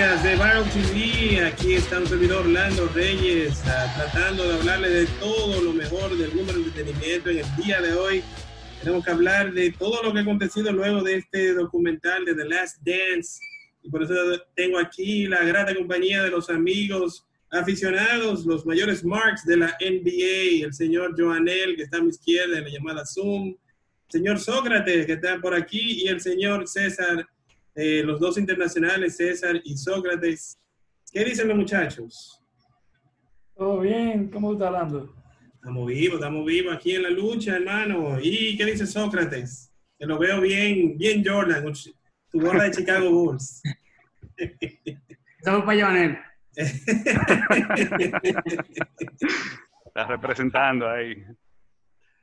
A podcast de Viral TV. Aquí está un servidor Orlando Reyes ah, tratando de hablarle de todo lo mejor del mundo del entretenimiento. En el día de hoy tenemos que hablar de todo lo que ha acontecido luego de este documental de The Last Dance. Y por eso tengo aquí la grata compañía de los amigos aficionados, los mayores marks de la NBA, el señor Joanel, que está a mi izquierda en la llamada Zoom, el señor Sócrates, que está por aquí, y el señor César eh, los dos internacionales, César y Sócrates. ¿Qué dicen los muchachos? Todo bien, ¿cómo está hablando? Estamos vivos, estamos vivos aquí en la lucha, hermano. ¿Y qué dice Sócrates? Que lo veo bien, bien Jordan, tu gorra de Chicago Bulls. Estamos para Joanel. Estás representando ahí.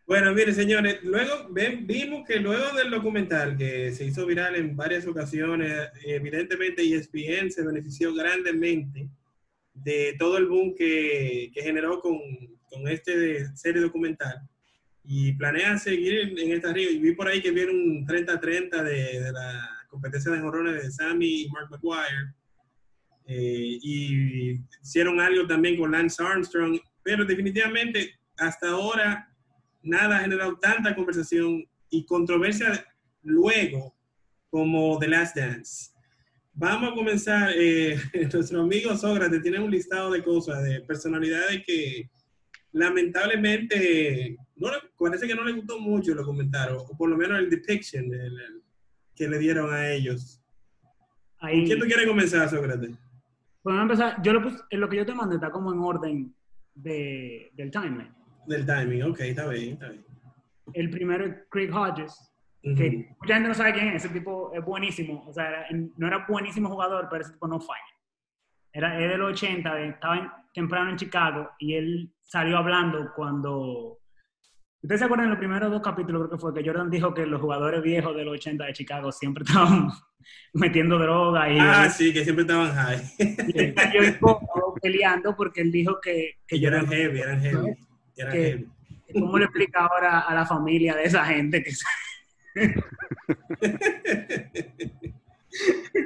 Bueno, mire, señores, luego vimos que luego del documental que se hizo viral en varias ocasiones, evidentemente ESPN se benefició grandemente de todo el boom que, generó con, con este serie documental y planea seguir en esta río. Y vi por ahí que vieron un 30-30 de, la competencia de jorrones de Sammy y Mark McGuire. Eh, y hicieron algo también con Lance Armstrong, pero definitivamente hasta ahora nada ha generado tanta conversación y controversia luego como The Last Dance. Vamos a comenzar. Eh, nuestro amigo Sócrates tiene un listado de cosas, de personalidades que lamentablemente no parece que no le gustó mucho lo comentaron, o por lo menos el depiction que le dieron a ellos. Ahí, ¿Quién tú quieres comenzar, Sócrates? Bueno, empezar. Yo lo, puse, lo que yo te mandé está como en orden de, del timeline. Del timing, ok, está bien, está bien. El primero es Craig Hodges, que mucha gente no sabe quién es, ese tipo es buenísimo, o sea, no era buenísimo jugador, pero ese tipo no falla. Era, es del 80, estaba temprano en Chicago y él salió hablando cuando... ¿Ustedes se acuerdan en los primeros dos capítulos, creo que fue, que Jordan dijo que los jugadores viejos del 80 de Chicago siempre estaban metiendo droga y... Ah, sí, que siempre estaban high. Y él cayó peleando porque él dijo que... Que, eran heavy, eran heavy. ¿Cómo le explica ahora a la familia de esa gente que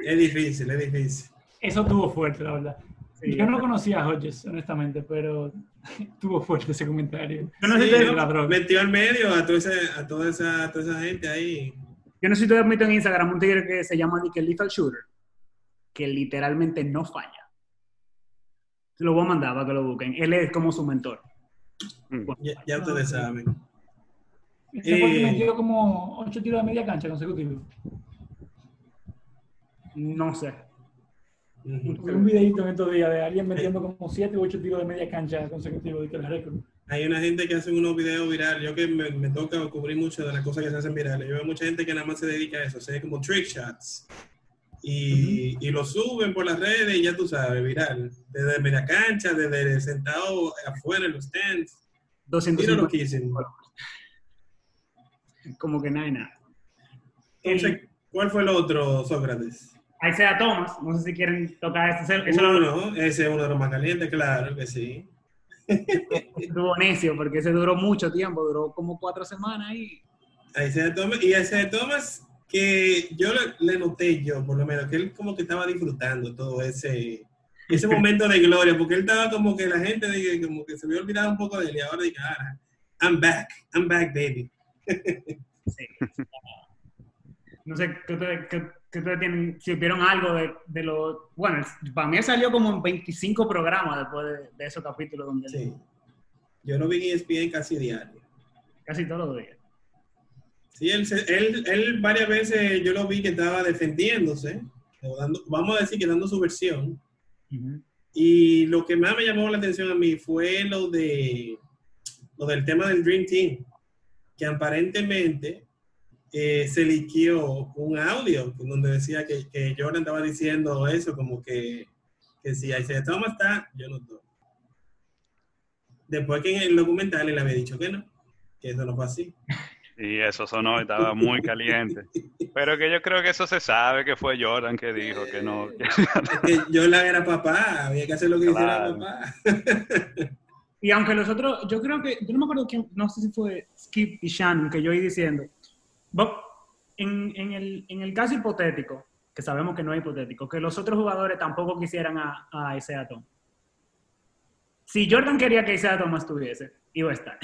es difícil, es difícil. Eso tuvo fuerte, la verdad. Yo no conocía a Hodges, honestamente, pero tuvo fuerte ese comentario. Yo no sé metió al medio a, toda esa, a, toda esa, toda esa gente ahí. Yo no sé si tú has visto en Instagram un tigre que se llama Nickel Lethal Shooter, que literalmente no falla. Se lo voy a mandar para que lo busquen. Él es como su mentor. Mm. Ya, ustedes saben. Fue que metió como 8 tiros de media cancha consecutivos. No sé. un videito en estos días de alguien metiendo como 7 u 8 tiros de media cancha consecutivos de récord. Hay una gente que hace unos videos virales. Yo que me, toca cubrir mucho de las cosas que se hacen virales. Yo veo mucha gente que nada más se dedica a eso, hacer como trick shots. Y, y, lo suben por las redes y ya tú sabes, viral. Desde media cancha, desde sentado afuera en los stands. 200 Como que nada nada. Entonces, ¿cuál fue el otro, Sócrates? Ahí sea Thomas, no sé si quieren tocar este. Ese, uno, ese es uno de los más calientes, claro que sí. Estuvo necio porque ese duró mucho tiempo, duró como cuatro semanas y... Ahí se Thomas, y ese Thomas que yo le, noté yo, por lo menos, que él como que estaba disfrutando todo ese, ese momento de gloria, porque él estaba como que la gente de, como que se había olvidado un poco de él y ahora dice, ah, I'm back, I'm back, baby. Sí. No sé, ¿qué ustedes tienen? Si vieron algo de, de lo... Bueno, para mí salió como en 25 programas después de, de esos capítulos donde... Sí. Yo lo vi en ESPN casi diario. Casi todos los días. Sí, él, él, él, varias veces yo lo vi que estaba defendiéndose, vamos a decir que dando su versión. Y lo que más me llamó la atención a mí fue lo de lo del tema del Dream Team, que aparentemente eh, se liquió un audio donde decía que, que, Jordan estaba diciendo eso, como que, que si ahí se toma está, yo no estoy. Después que en el documental él había dicho que no, que eso no fue así. Y eso sonó, estaba muy caliente. Pero que yo creo que eso se sabe que fue Jordan que dijo que no. Que... Jordan era papá, había que hacer lo que hiciera papá. Y aunque los otros, yo creo que, yo no me acuerdo quién, no sé si fue Skip y Shannon que yo iba diciendo, en, en, el, en el caso hipotético que sabemos que no es hipotético, que los otros jugadores tampoco quisieran a, a Isaiah Thomas. Si Jordan quería que Isaiah Thomas estuviese, iba a estar.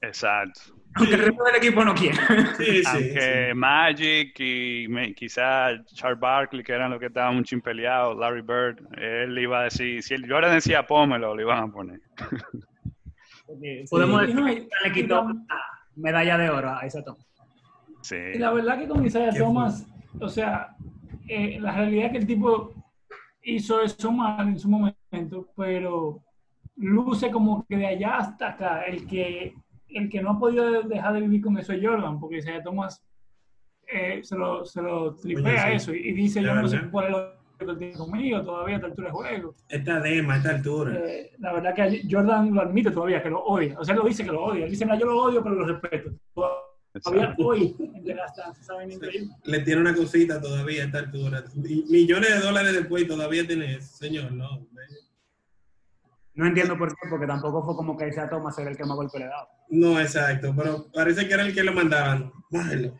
Exacto. Aunque el resto del equipo no quiera. Sí, sí, Aunque Magic y me- quizá Charles Barkley, que eran los que estaban un chin peleados, Larry Bird, él iba a decir, si el Jordan decía pómelo, lo iban a poner. Podemos decir que le quitó medalla de oro a Isaiah Thomas. Sí. Y la verdad que con Isaiah ¿Qué Thomas, o sea, eh, la realidad es que el tipo hizo eso mal en su momento, pero luce como que de allá hasta acá, el que, el que no ha podido dejar de vivir con eso es Jordan, porque Isaiah Thomas eh, se, lo, se lo tripea Oye, sí. eso y, y dice, yo no sé verdad. cuál es lo que tiene conmigo todavía a esta altura de juego. Esta dema, esta altura. Eh, la verdad que Jordan lo admite todavía, que lo odia. O sea, él lo dice que lo odia. Él dice, "Mira, yo lo odio, pero lo respeto. Todavía hoy, en las ¿saben? Increíble. Le tiene una cosita todavía a esta altura. Millones de dólares después y todavía tiene eso. Señor, no. No entiendo por qué, porque tampoco fue como que Isaiah Thomas era el que más golpe le daba. No, exacto. Pero parece que era el que lo mandaban. Bájalo.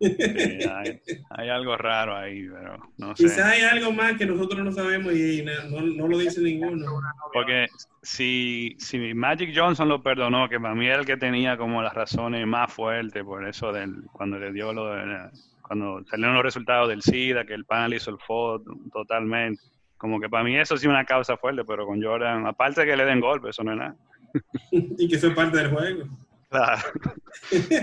Sí, hay, hay algo raro ahí, pero no sé. Quizás hay algo más que nosotros no sabemos y no, no- no lo dice ninguno. Porque si, si Magic Johnson lo perdonó, que para mí era el que tenía como las razones más fuertes por eso del cuando le dio lo de la- cuando salieron los resultados del SIDA, que el panel hizo el foto totalmente. Como que para mí eso sí es una causa fuerte, pero con Jordan, aparte de que le den golpe, eso no es nada. y que eso es parte del juego. Claro.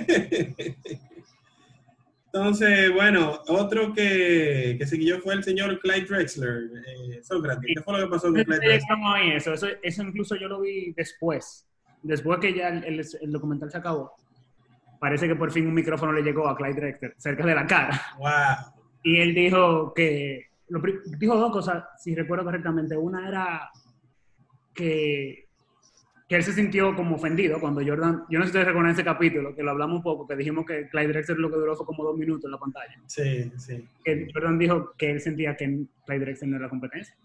Entonces, bueno, otro que, que siguió fue el señor Clyde Drexler. Eh, Sócrates, ¿qué fue lo que pasó con Clyde Drexler? Estamos ahí, eso, eso, eso incluso yo lo vi después, después que ya el, el- el documental se acabó. Parece que por fin un micrófono le llegó a Clyde Drexler cerca de la cara. Wow. Y él dijo que, lo dijo dos cosas, si recuerdo correctamente. Una era que, que él se sintió como ofendido cuando Jordan, yo no sé si ustedes recuerdan ese capítulo, que lo hablamos un poco, que dijimos que Clyde Drexler lo que duró fue como dos minutos en la pantalla. Sí, sí. que Jordan dijo que él sentía que Clyde Drexler no era competencia.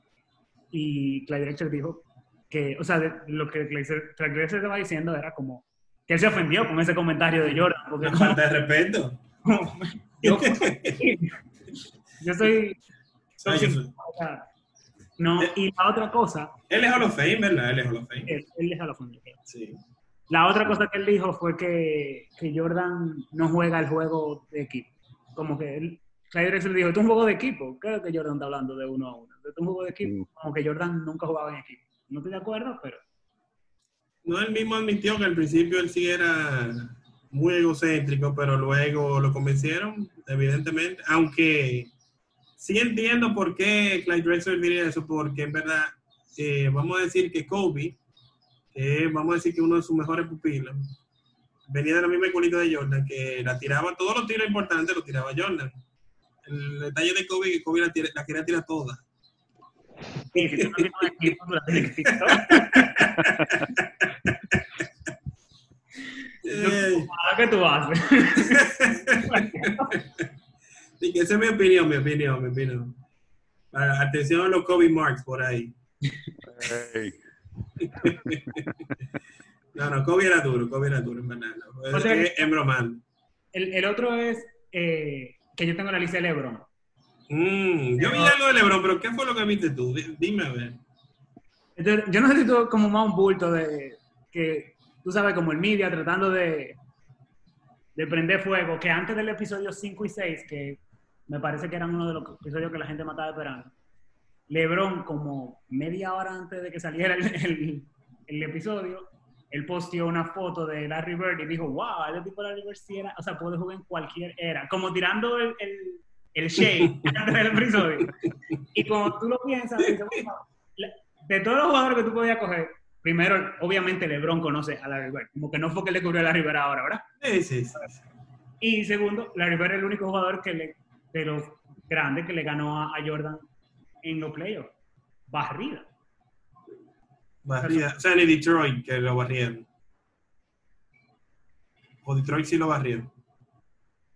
Y Clyde Drexler dijo que, o sea, de- lo que Clyde Drexler estaba diciendo era como que él se ofendió con ese comentario de Jordan. Porque Una como- de respeto. yo, yo soy... Soy- no, y la otra cosa, Él es Hall of Fame, ¿verdad? Él es Hall of Fame. él, él deja la familia. Sí. La otra cosa que él dijo fue que, que Jordan no juega el juego de equipo. Como que él, Clyde Drexler dijo, esto es un juego de equipo. ¿Qué es lo que Jordan está hablando de uno a uno? Esto es un juego de equipo. Como que Jordan nunca jugaba en equipo. No estoy de acuerdo, pero No, él mismo admitió que al principio él sí era muy egocéntrico, pero luego lo convencieron, evidentemente. Aunque sí entiendo por qué Clyde Drexler diría eso, porque en verdad, eh, vamos a decir que Kobe, eh, vamos a decir que uno de sus mejores pupilos, venía de la misma escuelita de Jordan, que la tiraba, todos los tiros importantes los tiraba Jordan. El detalle de Kobe es que Kobe la, tira- la quería tirar toda. sí, si tú no tienes un equipo, tú la tienes que tirar. Ahora que tú haces. Sí, que esa es mi opinión, mi opinión, mi opinión. Ah, Atención a los Kobe Marks por ahí. No, no, Kobe era duro, Kobe era duro, en verdad. no. O sea Es, es bromando. El, el otro es eh, que yo tengo la lista de LeBron. Mm, yo vi algo de LeBron, pero ¿qué fue lo que viste tú? Di- Dime a ver. Entonces, yo no sé si tú como más un bulto de que tú sabes como el media tratando de de prender fuego, que antes del episodio 5 y 6, que me parece que eran uno de los episodios que la gente me estaba esperando, LeBron como media hora antes de que saliera el, el- el episodio, él posteó una foto de Larry Bird y dijo, wow, ese tipo de Larry Bird sí era, o sea, puede jugar en cualquier era, como tirando el, el, el shade antes del episodio. Y como tú lo piensas, dices, "Wow, la- de todos los jugadores que tú podías coger, primero, obviamente LeBron conoce a Larry Bird, como que no fue que le cubrió a Larry Bird ahora, ¿verdad? Sí, sí, sí. Y segundo, Larry Bird es el único jugador que le, de los grandes que le ganó a, a Jordan en los playoffs. Barrida. Barría- O sea, ni Detroit que lo barrieron. O Detroit sí lo barrieron.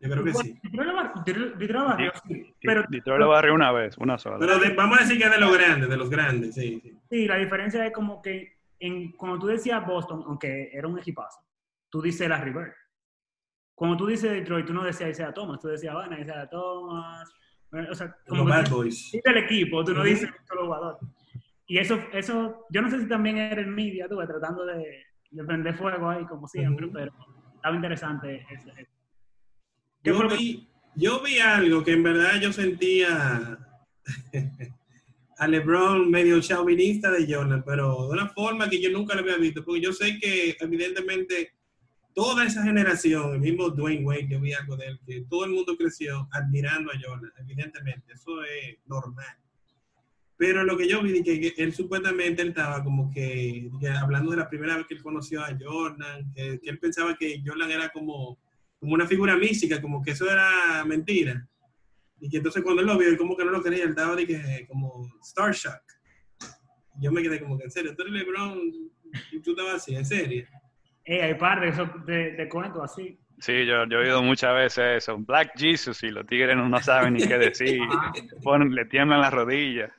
Yo creo que sí. Detroit lo barrió, sí. Pero Detroit lo barrió una vez, una sola. Pero de- vamos a decir que es de los grandes, de los grandes, sí. sí. sí, la diferencia es como que en, cuando tú decías Boston, aunque era un equipazo, tú dices Larry Bird. Cuando tú dices Detroit, tú no decías Isaiah Thomas, tú decías, bueno, Isaiah Thomas, O sea, como Bad Boys. dices el equipo, tú no dices solo jugador. Y eso, eso, yo no sé si también era en media, tú, ves, tratando de, de prender fuego ahí, como siempre, pero estaba interesante. ¿Qué fue Yo vi, yo vi algo que en verdad yo sentía a LeBron medio chauvinista de Jordan, pero de una forma que yo nunca lo había visto, porque yo sé que evidentemente toda esa generación, el mismo Dwayne Wade, yo vi algo de él, que todo el mundo creció admirando a Jordan, evidentemente, eso es normal. Pero lo que yo vi, que, él supuestamente él estaba como que, hablando de la primera vez que él conoció a Jordan, que, que él pensaba que Jordan era como, como una figura mística, como que eso era mentira. Y que entonces cuando él lo vio, él como que no lo creía, él estaba de que, como Star Shock. Yo me quedé como que en serio, tú eres LeBron y tú estabas así, en serio. Eh, hay par de esos de, de cuentos así. Sí, yo, yo he oído muchas veces eso. Black Jesus y los tigres no, no saben ni qué decir. Ponen- le tiemblan las rodillas.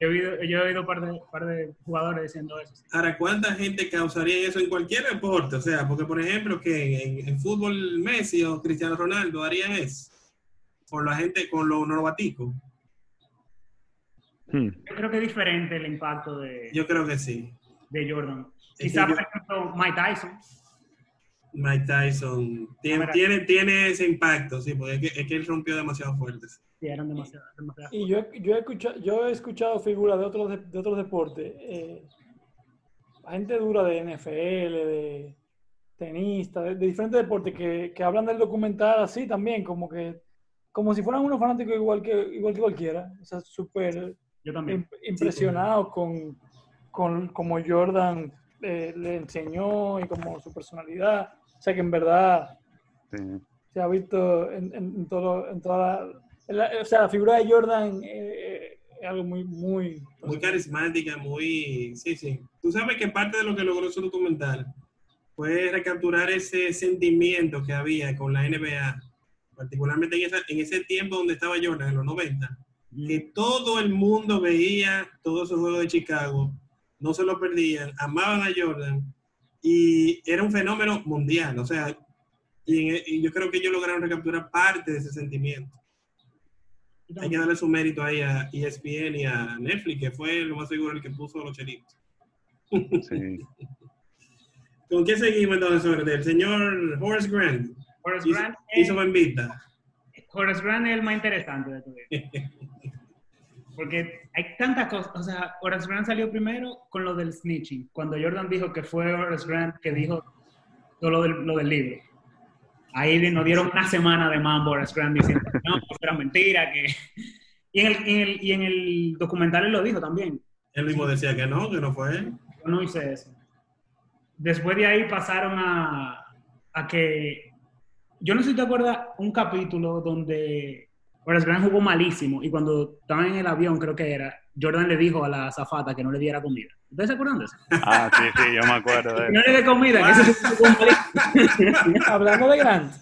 Yo he oído, yo he oído un par de, par de jugadores diciendo eso. Ahora, ¿cuánta gente causaría eso en cualquier deporte? O sea, porque por ejemplo, que en, en fútbol Messi o Cristiano Ronaldo harían eso. Por la gente, con los normaticos. Hmm. Yo creo que es diferente el impacto de, Yo creo que sí. de Jordan. Es Quizá, que yo- por ejemplo, Mike Tyson. Mike Tyson tiene, Ahora- tiene, tiene ese impacto, sí, porque es que, es que él rompió demasiado fuerte. Sí, eran demasiado. demasiado. Y yo, yo, he escuchado, yo he escuchado figuras de otros, de, de otros deportes, eh, gente dura de NFL, de tenista, de, de diferentes deportes que, que hablan del documental así también, como que como si fueran unos fanáticos igual que, igual que cualquiera. O sea, súper impresionados con, con como Jordan eh, le enseñó y como su personalidad. O sea, que en verdad Sí. se ha visto en, en, en todo, en toda la, en la- O sea, la figura de Jordan eh, es algo muy, muy... muy carismática, muy... Sí, sí. Tú sabes que parte de lo que logró su documental fue recapturar ese sentimiento que había con la NBA, particularmente en, esa- en ese tiempo donde estaba Jordan, en los 90, que todo el mundo veía todos esos juegos de Chicago, no se lo perdían, amaban a Jordan y era un fenómeno mundial, o sea, y, en- y yo creo que ellos lograron recapturar parte de ese sentimiento. Hay que darle su mérito ahí a E ESPN y a Netflix, que fue lo más seguro el que puso los chelitos. Sí. ¿Con qué seguimos entonces sobre el señor Horace Grant? Horace Hizo, Grant, hizo es, Bembita. Horace Grant es el más interesante de todo esto. Porque hay tantas cosas. O sea, Horace Grant salió primero con lo del snitching. Cuando Jordan dijo que fue Horace Grant que dijo todo lo del, lo del libro. Ahí nos dieron una semana de mambo Horace Grant diciendo que no, que era mentira, que... Y en, el, en el- y en el documental él lo dijo también. Él mismo decía que no, que no fue él. Yo no hice eso. Después de ahí pasaron a, a que... Yo no sé si te acuerdas un capítulo donde Horace Grant jugó malísimo y cuando estaban en el avión, creo que era, Jordan le dijo a la azafata que no le diera comida. ¿Ustedes se acuerdan de eso? Ah, sí, sí, yo me acuerdo de Que no eso. le dé comida, que eso malísimo. Hablando de Grant,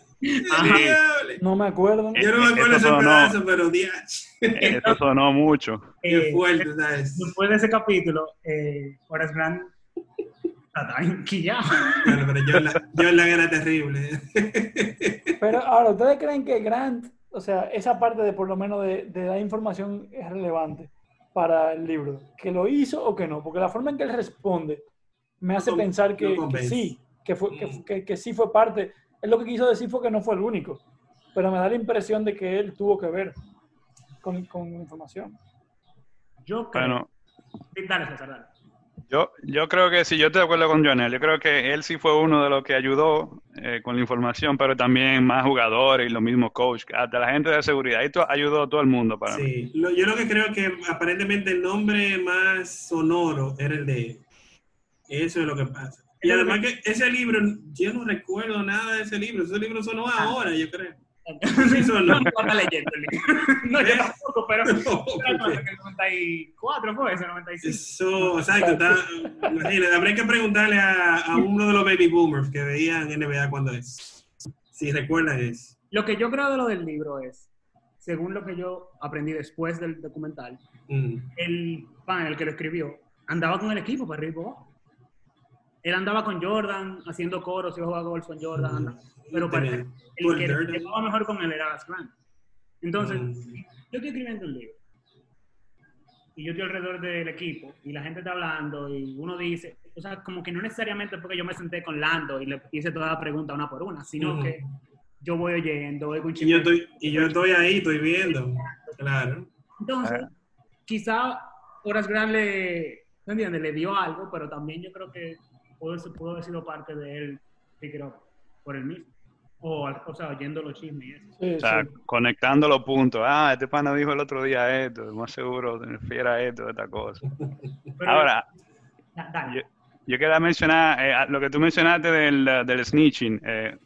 no me acuerdo. Yo no me acuerdo Eso ese pedazo, pero diach. Eso sonó mucho. Qué Eh, fuerte, ¿sabes? después de ese capítulo, eh, Horace Grant enquillado. Bueno, pero Jordan, Jordan era terrible. Pero ahora, ¿ustedes creen que Grant, o sea, esa parte de por lo menos de, de dar información es relevante para el libro? ¿Que lo hizo o que no? Porque la forma en que él responde me hace No, pensar que, no que convence. sí, que, fue, que, Mm. que- que sí fue parte. Él lo que quiso decir fue que no fue el único, pero me da la impresión de que él tuvo que ver con, con información. Yo creo. Bueno, Dale, César, dale. Yo, yo creo que sí, yo estoy de acuerdo con Jonel. Yo creo que él sí fue uno de los que ayudó eh, con la información, pero también más jugadores y los mismos coaches, hasta la gente de seguridad. Esto ayudó a todo el mundo para mí. Sí, lo- yo lo que creo que aparentemente el nombre más sonoro era el de él. Eso es lo que pasa. Y además que ese libro, yo no recuerdo nada de ese libro. Ese libro sonó ahora, yo creo. No, no está leyendo el libro. No, yo tampoco, pero. No, en el 94 fue ese, 95. Eso, exacto. Está, imagínate, habría que preguntarle a, a uno de los baby boomers que veían NBA cuando es. Si recuerdan eso. Lo que yo creo de lo del libro es, según lo que yo aprendí después del documental, Mm. el pan, el que lo escribió, andaba con el equipo para arriba y para abajo. Él andaba con Jordan, haciendo coros, iba a jugar golf con Jordan, andaba- pero para Tenía- el que llevaba mejor con él era Gas Grant. Entonces, Mm. yo estoy escribiendo un libro y yo estoy alrededor del equipo y la gente está hablando y uno dice, o sea, como que no necesariamente porque yo me senté con Lando y le hice toda la pregunta una por una, sino que yo voy oyendo, oigo un Y yo estoy, y yo estoy ahí, estoy viendo. Claro. Entonces, Ah. quizá Horas Grant le, ¿me entiendes? Le dio algo, pero también yo creo que pudo, pudo haber sido parte de él, creo, por el mismo. O, o sea, oyendo los chismes y eso. Sí, O sea, sí. conectando los puntos. Ah, este pana dijo el otro día esto, más seguro se refiere a esto, a esta cosa. Pero- Ahora, Da- dale. yo, yo quería mencionar eh, lo que tú mencionaste del, del snitching. eh,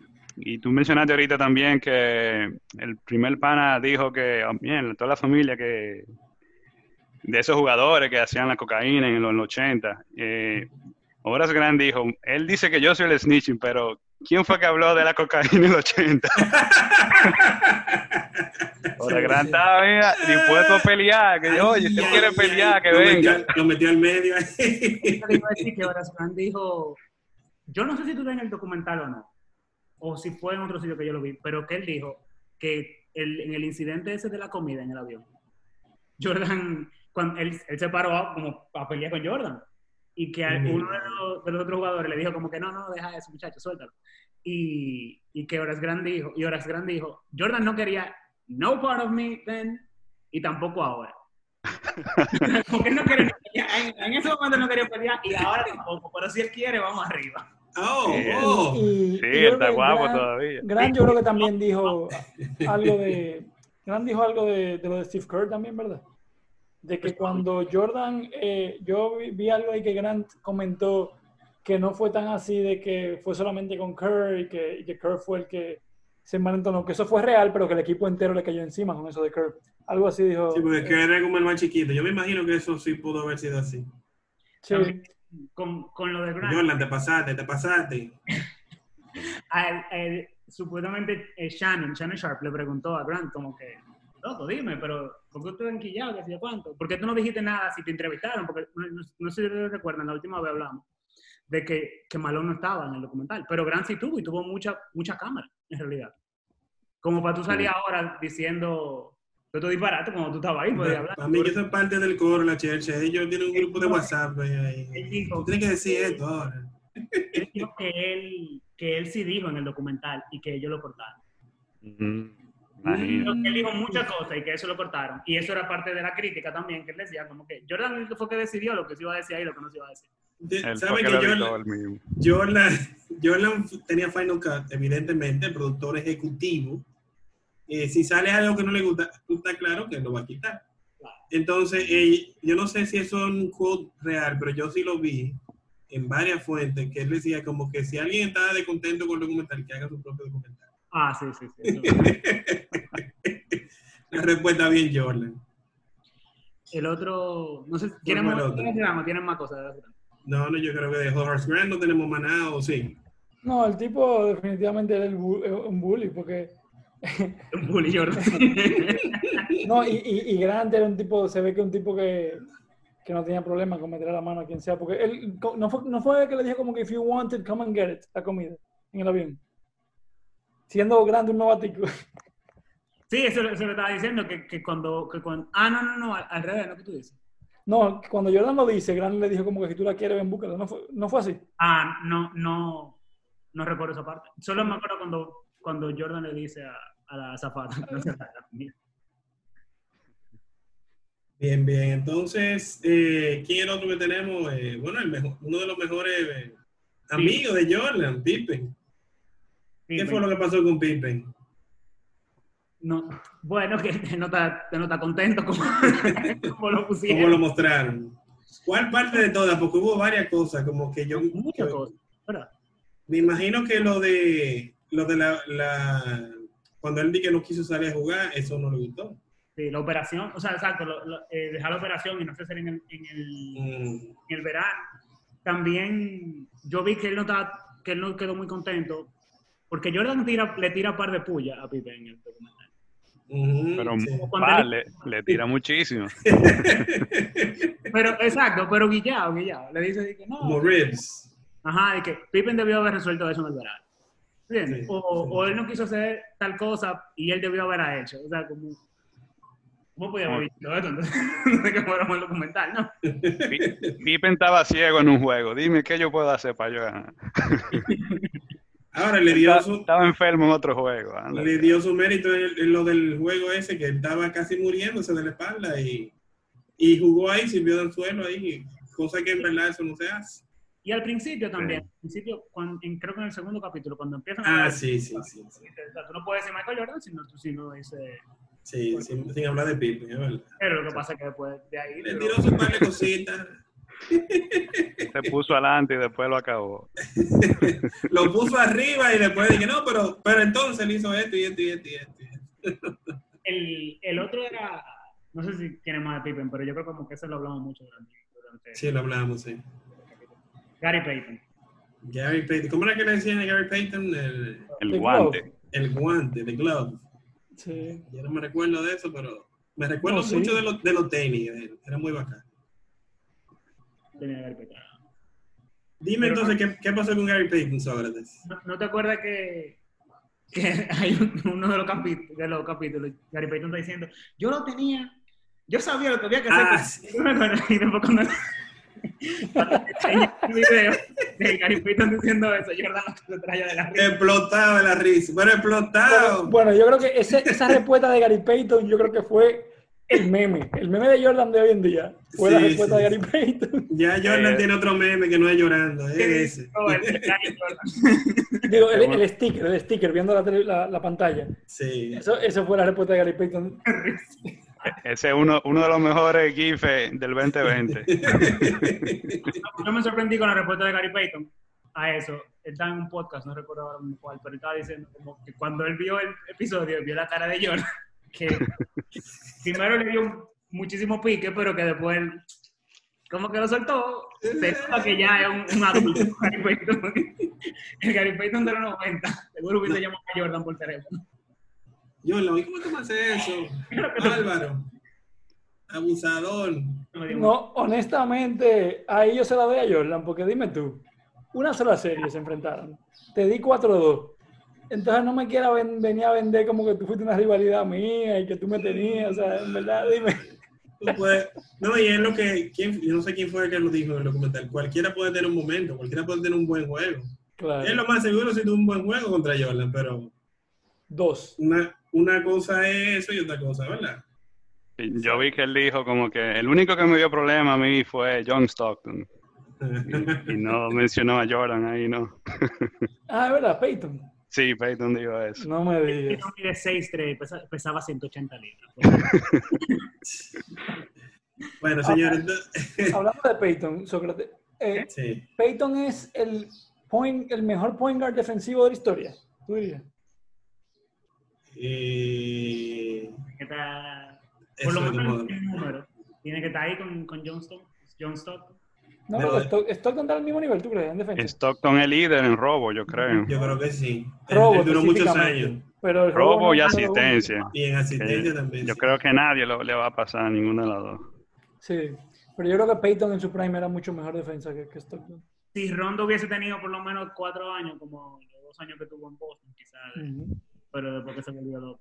y tú mencionaste ahorita también que el primer pana dijo que, oh, bien, toda la familia que de esos jugadores que hacían la cocaína en los 80. Eh, Horace Grant dijo, él dice que yo soy el snitching, pero ¿quién fue que habló de la cocaína en los 80? Horace Grant estaba mira, dispuesto a pelear, que oye, si Ay, quiere pelear, ay, que lo venga. Metió, lo metió al medio. Yo le iba a decir que Grant dijo, yo no sé si tú ves en el documental o no, o si fue en otro sitio que yo lo vi, pero que él dijo que el- en el incidente ese de la comida en el avión, Jordan, cuando él, él se paró a- como a pelear con Jordan, y que uno de los, de los otros jugadores le dijo como que no, no, deja eso, muchacho, suéltalo. Y, y que Horace Grant dijo, y Horace Grant dijo, Jordan no quería no part of me then, y tampoco ahora. Porque no quiere. En, en ese momento no quería pelear y ahora tampoco. Pero si él quiere, vamos arriba. Oh, Sí. oh. Y- y Sí, creo está guapo Grant- todavía. Grant yo creo que también dijo algo de... Grant dijo algo de, de lo de Steve Kerr también, ¿verdad? De que cuando Jordan, eh, yo vi, vi algo ahí que Grant comentó que no fue tan así de que fue solamente con Kerr y que, y que Kerr fue el que se malentonó, que eso fue real, pero que el equipo entero le cayó encima con eso de Kerr. Algo así dijo. Sí, porque eh, que era como el más chiquito. Yo me imagino que eso sí pudo haber sido así. sí. Con, con lo de Grant. Jordan, te pasaste, te pasaste. al- supuestamente eh, Shannon, Shannon Sharp le preguntó a Grant como que, loco, dime, pero ¿por qué usted enquillado? ¿Qué sé cuánto? ¿Por qué tú no dijiste nada si te entrevistaron? Porque no, no- no sé si ustedes recuerdan, la última vez hablamos de que, que Malone no estaba en el documental, pero Grant sí tuvo y tuvo mucha, mucha cámara, en realidad. Como para tú salir ahora diciendo, yo te disparate como tú estabas ahí, podías hablar. Para mí, yo soy parte del coro, la Church. Ellos tienen un grupo de WhatsApp. ahí. Él dijo- Tú tienes que decir esto ahora. Él dijo que él, que él sí dijo en el documental y que ellos lo cortaron. Él dijo muchas cosas y que eso lo cortaron. Y eso era parte de la crítica también, que él decía como que Jordan fue que decidió lo que se iba a decir y lo que no se iba a decir. ¿Saben que Jordan. Jordan, Jordan tenía Final Cut, evidentemente, el productor ejecutivo. Eh, si sale algo que no le gusta, tú está claro que lo va a quitar. Entonces, eh, yo no sé si eso es un quote real, pero yo sí lo vi en varias fuentes, que él decía como que si alguien está descontento con el documental, que haga su propio documental. Ah, sí, sí, sí. La respuesta bien, Jordan. El otro, no sé, ¿tienen más, otro? ¿tienen tienen más cosas? No, no, yo creo que de Horace Grant no tenemos más nada, o sí. No, el tipo definitivamente era el bu- un bully, porque Un bully Jordan. No, y, y, y Grant era un tipo, se ve que un tipo que, que no tenía problema con meter la mano a quien sea, porque él no fue, no fue que le dijo como que if you want it, come and get it, la comida, en el avión. Siendo grande un novatico. Sí, eso, eso lo estaba diciendo, que, que, cuando, que cuando... Ah, no, no, no, al, al revés, ¿no? que tú dices? No, cuando Jordan lo dice, Grant le dijo como que si tú la quieres, ven, búscala. No fue, no fue así. Ah, no, no, no recuerdo esa parte. Solo me acuerdo cuando, cuando Jordan le dice a, a la azafata que no se la comida. Bien, bien. Entonces, eh, ¿quién es el otro que tenemos? Eh, bueno, el mejor, uno de los mejores eh, amigos de Jordan, Pippen. ¿Qué fue lo que pasó con Pippen? No, bueno, que te nota, te nota contento como, como lo pusieron. ¿Cómo lo mostraron? ¿Cuál parte de todas? Porque hubo varias cosas, como que yo... Muchas cosas, ¿verdad? Me imagino que lo de lo de la, la cuando él dijo que no quiso salir a jugar, eso no le gustó. Sí, la operación, o sea, exacto, lo- lo- eh, dejar la operación y no hacer en el, en el, Mm, en el verano. También yo vi que él no, estaba, que él no quedó muy contento porque Jordan tira, le tira un par de pullas a Pippen en el documental. Pero sí. le, le tira muchísimo. Pero, exacto, pero guillado, guillado. Le dice que no. Como ribs. Ajá, de que Pippen debió haber resuelto eso en el verano. O, sí. o él no quiso hacer tal cosa y él debió haberla hecho. O sea, como... ¿Cómo podía haber visto esto? Entonces, no sé qué fuéramos el documental, ¿no? Pi- Pippen estaba ciego en un juego. Dime qué yo puedo hacer para yo ganar. Ahora le dio su, estaba enfermo en otro juego. le dio su mérito en, en lo del juego ese, que estaba casi muriéndose de la espalda y, y jugó ahí, sirvió del suelo ahí, cosa que en verdad eso no se hace. Y al principio también, Sí. al principio, cuando, en- creo que en el segundo capítulo, cuando empiezan a Ah, sí, sí, sí. sí. Tú no puedes decir Michael Jordan, sino tú sino dices... Sí, sin, sin hablar de Pippen, es verdad. Pero lo que pasa es que después de ahí... Le pero- tiró su par de cositas, Se puso adelante y después lo acabó. lo puso arriba y después dije, no, pero, pero entonces él hizo esto y esto y esto y esto. y esto. el, el otro era, no sé si tiene más de Pippen, pero yo creo como que eso lo hablamos mucho durante, durante Sí, lo hablamos, sí. Gary Payton. Gary Payton, ¿cómo era que le decían a Gary Payton? El, El guante. glove. el guante, the glove. Sí. Yo no me recuerdo de eso, pero me recuerdo No, sí. mucho de los de los tenis, era muy bacán. Tenía Gary Payton. Dime Pero- entonces, ¿qué, qué pasó con Gary Payton, Sócrates? ¿No, no te acuerdas que, que hay un- uno de los, capítulos, de los capítulos, Gary Payton está diciendo, yo lo tenía, yo sabía lo que había que hacer. Ah, sí. yo me acuerdo, y después cuando cuando te enseñé el video de Gary Payton diciendo eso, Jordan se traía de la risa. Explotado de la risa, pero explotado. Bueno, yo creo que ese- esa respuesta de Gary Payton, yo creo que fue el meme. El meme de Jordan de hoy en día fue la respuesta sí, de Gary Payton. Ya Jordan Eh. tiene otro meme que no es llorando, es ese. No, el. Digo, el, el sticker, el sticker, viendo la, la, la pantalla. Sí. Eso, eso fue la respuesta de Gary Payton. Ese es uno, uno de los mejores GIFs del 2020. Yo me sorprendí con la respuesta de Gary Payton a eso. Él estaba en un podcast, no recuerdo ahora mismo cuál, pero él estaba diciendo como que cuando él vio el episodio, vio la cara de Jordan, que primero le dio un- muchísimo pique, pero que después como que lo soltó, se nota que ya es un, un adulto. Gary Payton. El Gary Payton de los 90, seguro hubiese llamado a Jordan por teléfono. Jordan, ¿y cómo tú me haces eso? Álvaro. Abusador. No, honestamente, ahí yo se la doy a Jordan, porque dime tú, una sola serie se enfrentaron. Te di 4-2. Entonces no me quieras ven- venir a vender como que tú fuiste una rivalidad mía y que tú me tenías, o sea, en verdad, dime. Tú puedes- no, y es lo que, quién, yo no sé quién fue el que lo dijo en el documental. Cualquiera puede tener un momento, cualquiera puede tener un buen juego. Claro. Es lo más seguro si tuvo un buen juego contra Jordan, pero Dos. una, una cosa es eso y otra cosa, ¿verdad? Yo vi que él dijo como que el único que me dio problema a mí fue John Stockton. Y, y no mencionó a Jordan ahí, ¿no? Ah, es verdad, Payton. Sí, Peyton dijo eso. No me digas. Payton mide 6'3", pesa- pesaba 180 libras. bueno, señores, entonces- Hablando de Payton, Sócrates, eh, sí. Payton es el, point, el mejor point guard defensivo de la historia, tú dirías. Que está, Eso por lo menos número. Tiene que estar ahí con, con John Stockton. No, Pero- pero Stock- Stockton está al mismo nivel, ¿tú crees? En defensa. Stockton es líder en robo, yo creo. yo creo que sí. Robo, él duró muchos años. Pero el Robo y no asistencia. Y en asistencia Eh, también. Yo sí. creo que nadie lo- le va a pasar a ninguno de los dos. Sí, pero yo creo que Payton en su prime era mucho mejor defensa que, que Stockton. Si Rondo hubiese tenido por lo menos cuatro años, como los dos años que tuvo en Boston, quizás, Ujú. pero después que se volvió loco.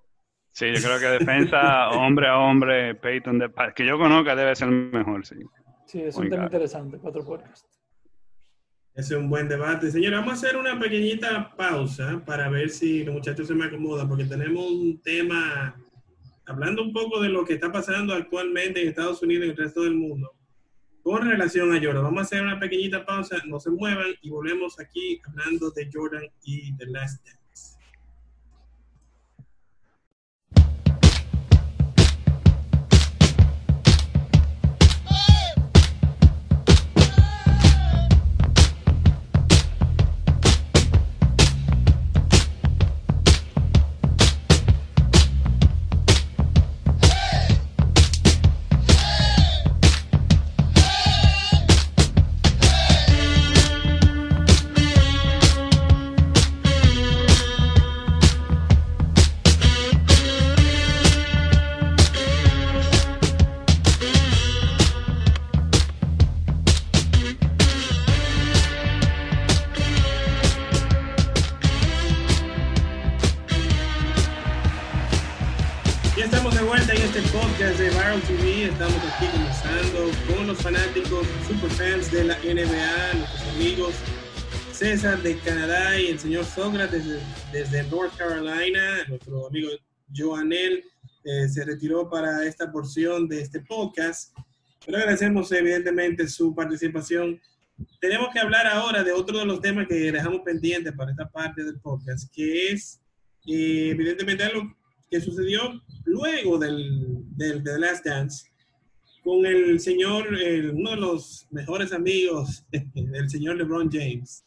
Sí, yo creo que defensa hombre a hombre, Peyton, de, que yo conozca debe ser el mejor, sí. Sí, es un tema interesante, cuatro podcasts. Ese es un buen debate. Señores, vamos a hacer una pequeñita pausa para ver si los muchachos se me acomodan, porque tenemos un tema, hablando un poco de lo que está pasando actualmente en Estados Unidos y en el resto del mundo, con relación a Jordan. Vamos a hacer una pequeñita pausa, no se muevan y volvemos aquí hablando de Jordan y The Last Dance. De Canadá y el señor Sócrates desde, North Carolina. Nuestro amigo Joanel eh, se retiró para esta porción de este podcast. Pero agradecemos evidentemente su participación. Tenemos que hablar ahora de otro de los temas que dejamos pendientes para esta parte del podcast, que es eh, evidentemente algo que sucedió luego del, del, Last Dance con el señor, uno de los mejores amigos del señor LeBron James,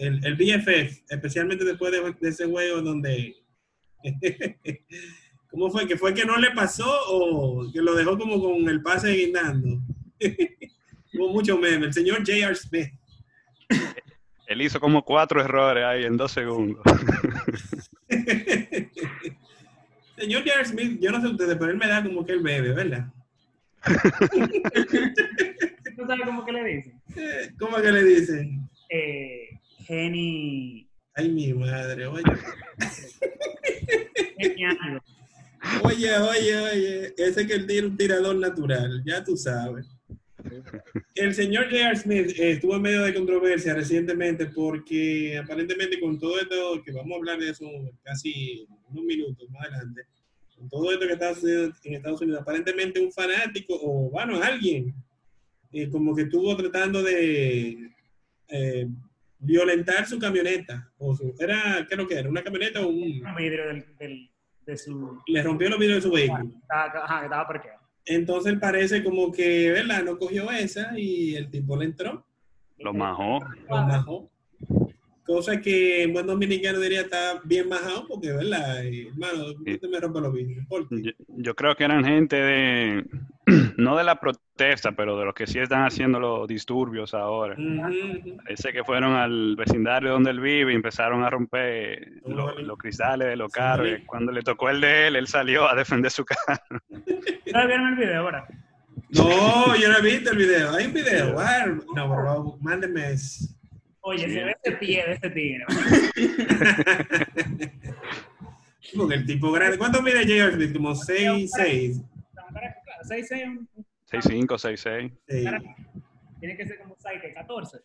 el, el BFF, especialmente después de, de ese juego donde... ¿Cómo fue? ¿Que fue que no le pasó o que lo dejó como con el pase guindando? Hubo mucho meme. El señor J.R. Smith. Él hizo como cuatro errores ahí en dos segundos. señor J.R. Smith, yo no sé ustedes, pero él me da como que él bebe, ¿verdad? ¿Tú sabes cómo que le dicen? ¿Cómo que le dicen? Eh, Jenny... Ay, mi madre, oye. Oye, oye, oye, ese que tiene un tirador natural, ya tú sabes. El señor J.R. Smith eh, estuvo en medio de controversia recientemente porque aparentemente con todo esto, que vamos a hablar de eso casi unos minutos más adelante, con todo esto que está sucediendo en Estados Unidos, aparentemente un fanático o, bueno, alguien, eh, como que estuvo tratando de eh, violentar su camioneta. O su, era, ¿qué es lo que era? ¿Una camioneta o un...? Un vidrio del, del, de su... Le rompió los vidrios de su vehículo. Estaba, ajá, estaba parqueado. Entonces parece como que, ¿verdad? No cogió esa y el tipo le entró, Lo majó. lo majó. Cosa que en buen dominicano diría está bien majado porque, ¿verdad? Y, hermano, no te me rompe los vidrios. ¿Por qué? Yo, yo creo que eran gente de, no de la protesta, pero de los que sí están haciendo los disturbios ahora. Parece que fueron al vecindario donde él vive y empezaron a romper lo- los cristales de los Sí. carros. Y cuando le tocó el de él, él salió a defender su carro. ¿Ustedes vieron el video ahora? No, yo no he visto el video. Hay un video. Wow. No, por favor, mándenme eso. Oye, Sí. se ve ese pie de ese tigre. Porque el tipo grande. ¿Cuánto mide J.R. Smith? Como 6, 6. Claro, 6, 6, 6'5", 6'6". tiene que ser como 6, que 14.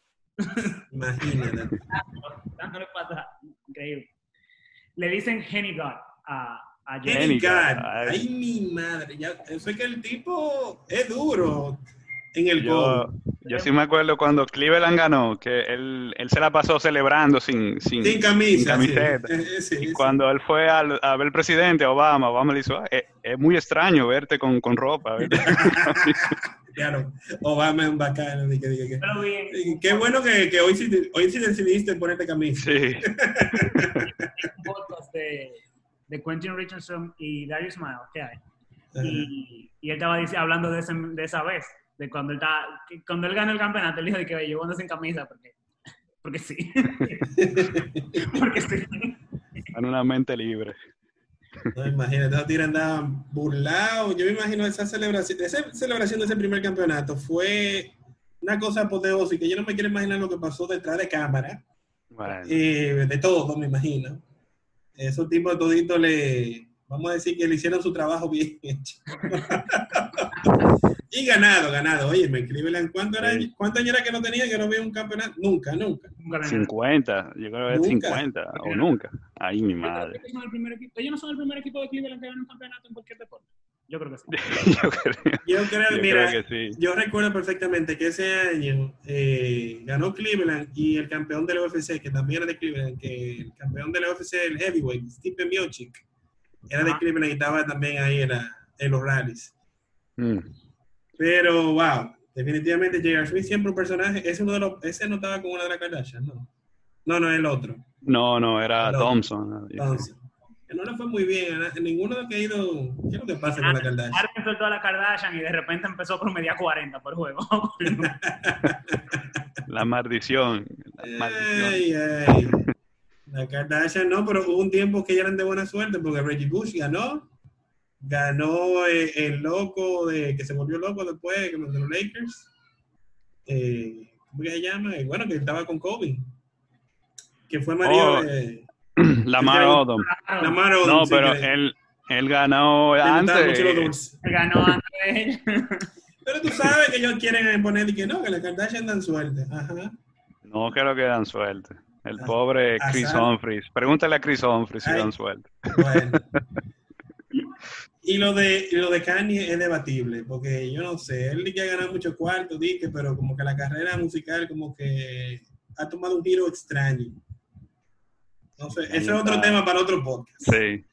Imagínate. Dándole pata. Increíble. Le dicen Henny God a, a Jay. Kenny Kenny God. Ay. Mi madre. Ya, eso es que el tipo es duro en el Yo, yo sí me acuerdo cuando Cleveland ganó, que él, él se la pasó celebrando sin, sin, Sin camisa. sin camiseta. Sí. Eh, sí, Y sí. cuando él fue al- a ver al presidente Obama, Obama le dijo, "Ah, es, es muy extraño verte con, con ropa. ¿verte?". Claro, Obama es un bacano. que- que- di- Qué bueno que, que hoy, sí, hoy sí decidiste ponerte camisa. sí, podcast de, de Quentin Richardson y Darius Miles que hay. Y, y él estaba hablando de, ese- de esa vez, de cuando él, estaba, que cuando él ganó el campeonato, él dijo de que yo ando sin camisa porque, porque sí. porque sí. con una mente libre. No, imagínate, esos tigres andaban burlados. Yo me imagino esa celebración, esa celebración de ese primer campeonato fue una cosa apoteósica. Yo no me quiero imaginar lo que pasó detrás de cámara. Bueno, Eh, de todo, me imagino. Esos tipos toditos le, vamos a decir que le hicieron su trabajo bien hecho. y ganado, ganado. Oye, me Cleveland, ¿cuánto era, Sí. ¿cuántos años era que no tenía que no había un campeonato? Nunca, nunca. Nunca ganó. 50, yo creo que es Nunca. 50 o nunca. Ay, mi madre. ellos son el primer equipo- Ellos no son el primer equipo de Cleveland que gana un campeonato en cualquier deporte. Yo creo que sí. yo creo, Yo creo, yo mira, creo que sí. yo recuerdo perfectamente que ese año eh, ganó Cleveland y el campeón del UFC, que también era de Cleveland, que el campeón del UFC, el heavyweight, Steve Miocic, era de. Cleveland y estaba también ahí en, la- en los rallies. Mm. Pero, wow, definitivamente J.R. Smith siempre un personaje. Ese, uno de los, ese no estaba con una de las Kardashian, ¿no? No, no, el otro. No, no, era No. Thompson. ¿no? Entonces, que no le fue muy bien. na- ninguno de los que ha ido. ¿Qué es lo que pasa con la Kardashian? Arden soltó a la Kardashian y de repente empezó a promediar 40 por juego. La maldición. La maldición. Ay, ay. La Kardashian no, pero hubo un tiempo que ya eran de buena suerte porque Reggie Bush ganó. Ganó eh, el loco de que se volvió loco después que de los Lakers. Eh, ¿Cómo que se llama? Eh, bueno, que estaba con Kobe. Que fue marido Oh. de Lamar Odom. Lamar Odom, No, sí, pero que- él, Él ganó antes. Él ganó antes. Pero tú sabes que ellos quieren poner y que no, que la Kardashian dan suerte. Ajá. No creo que dan suerte. El pobre Chris. Humphries. Pregúntale a Chris Humphries si dan suerte. Bueno. Y lo de, y lo de Kanye es debatible, porque yo no sé, él que ha ganado mucho cuarto, dice, pero como que la carrera musical como que ha tomado un giro extraño. No sé, ese es otro tema para otro podcast. Sí.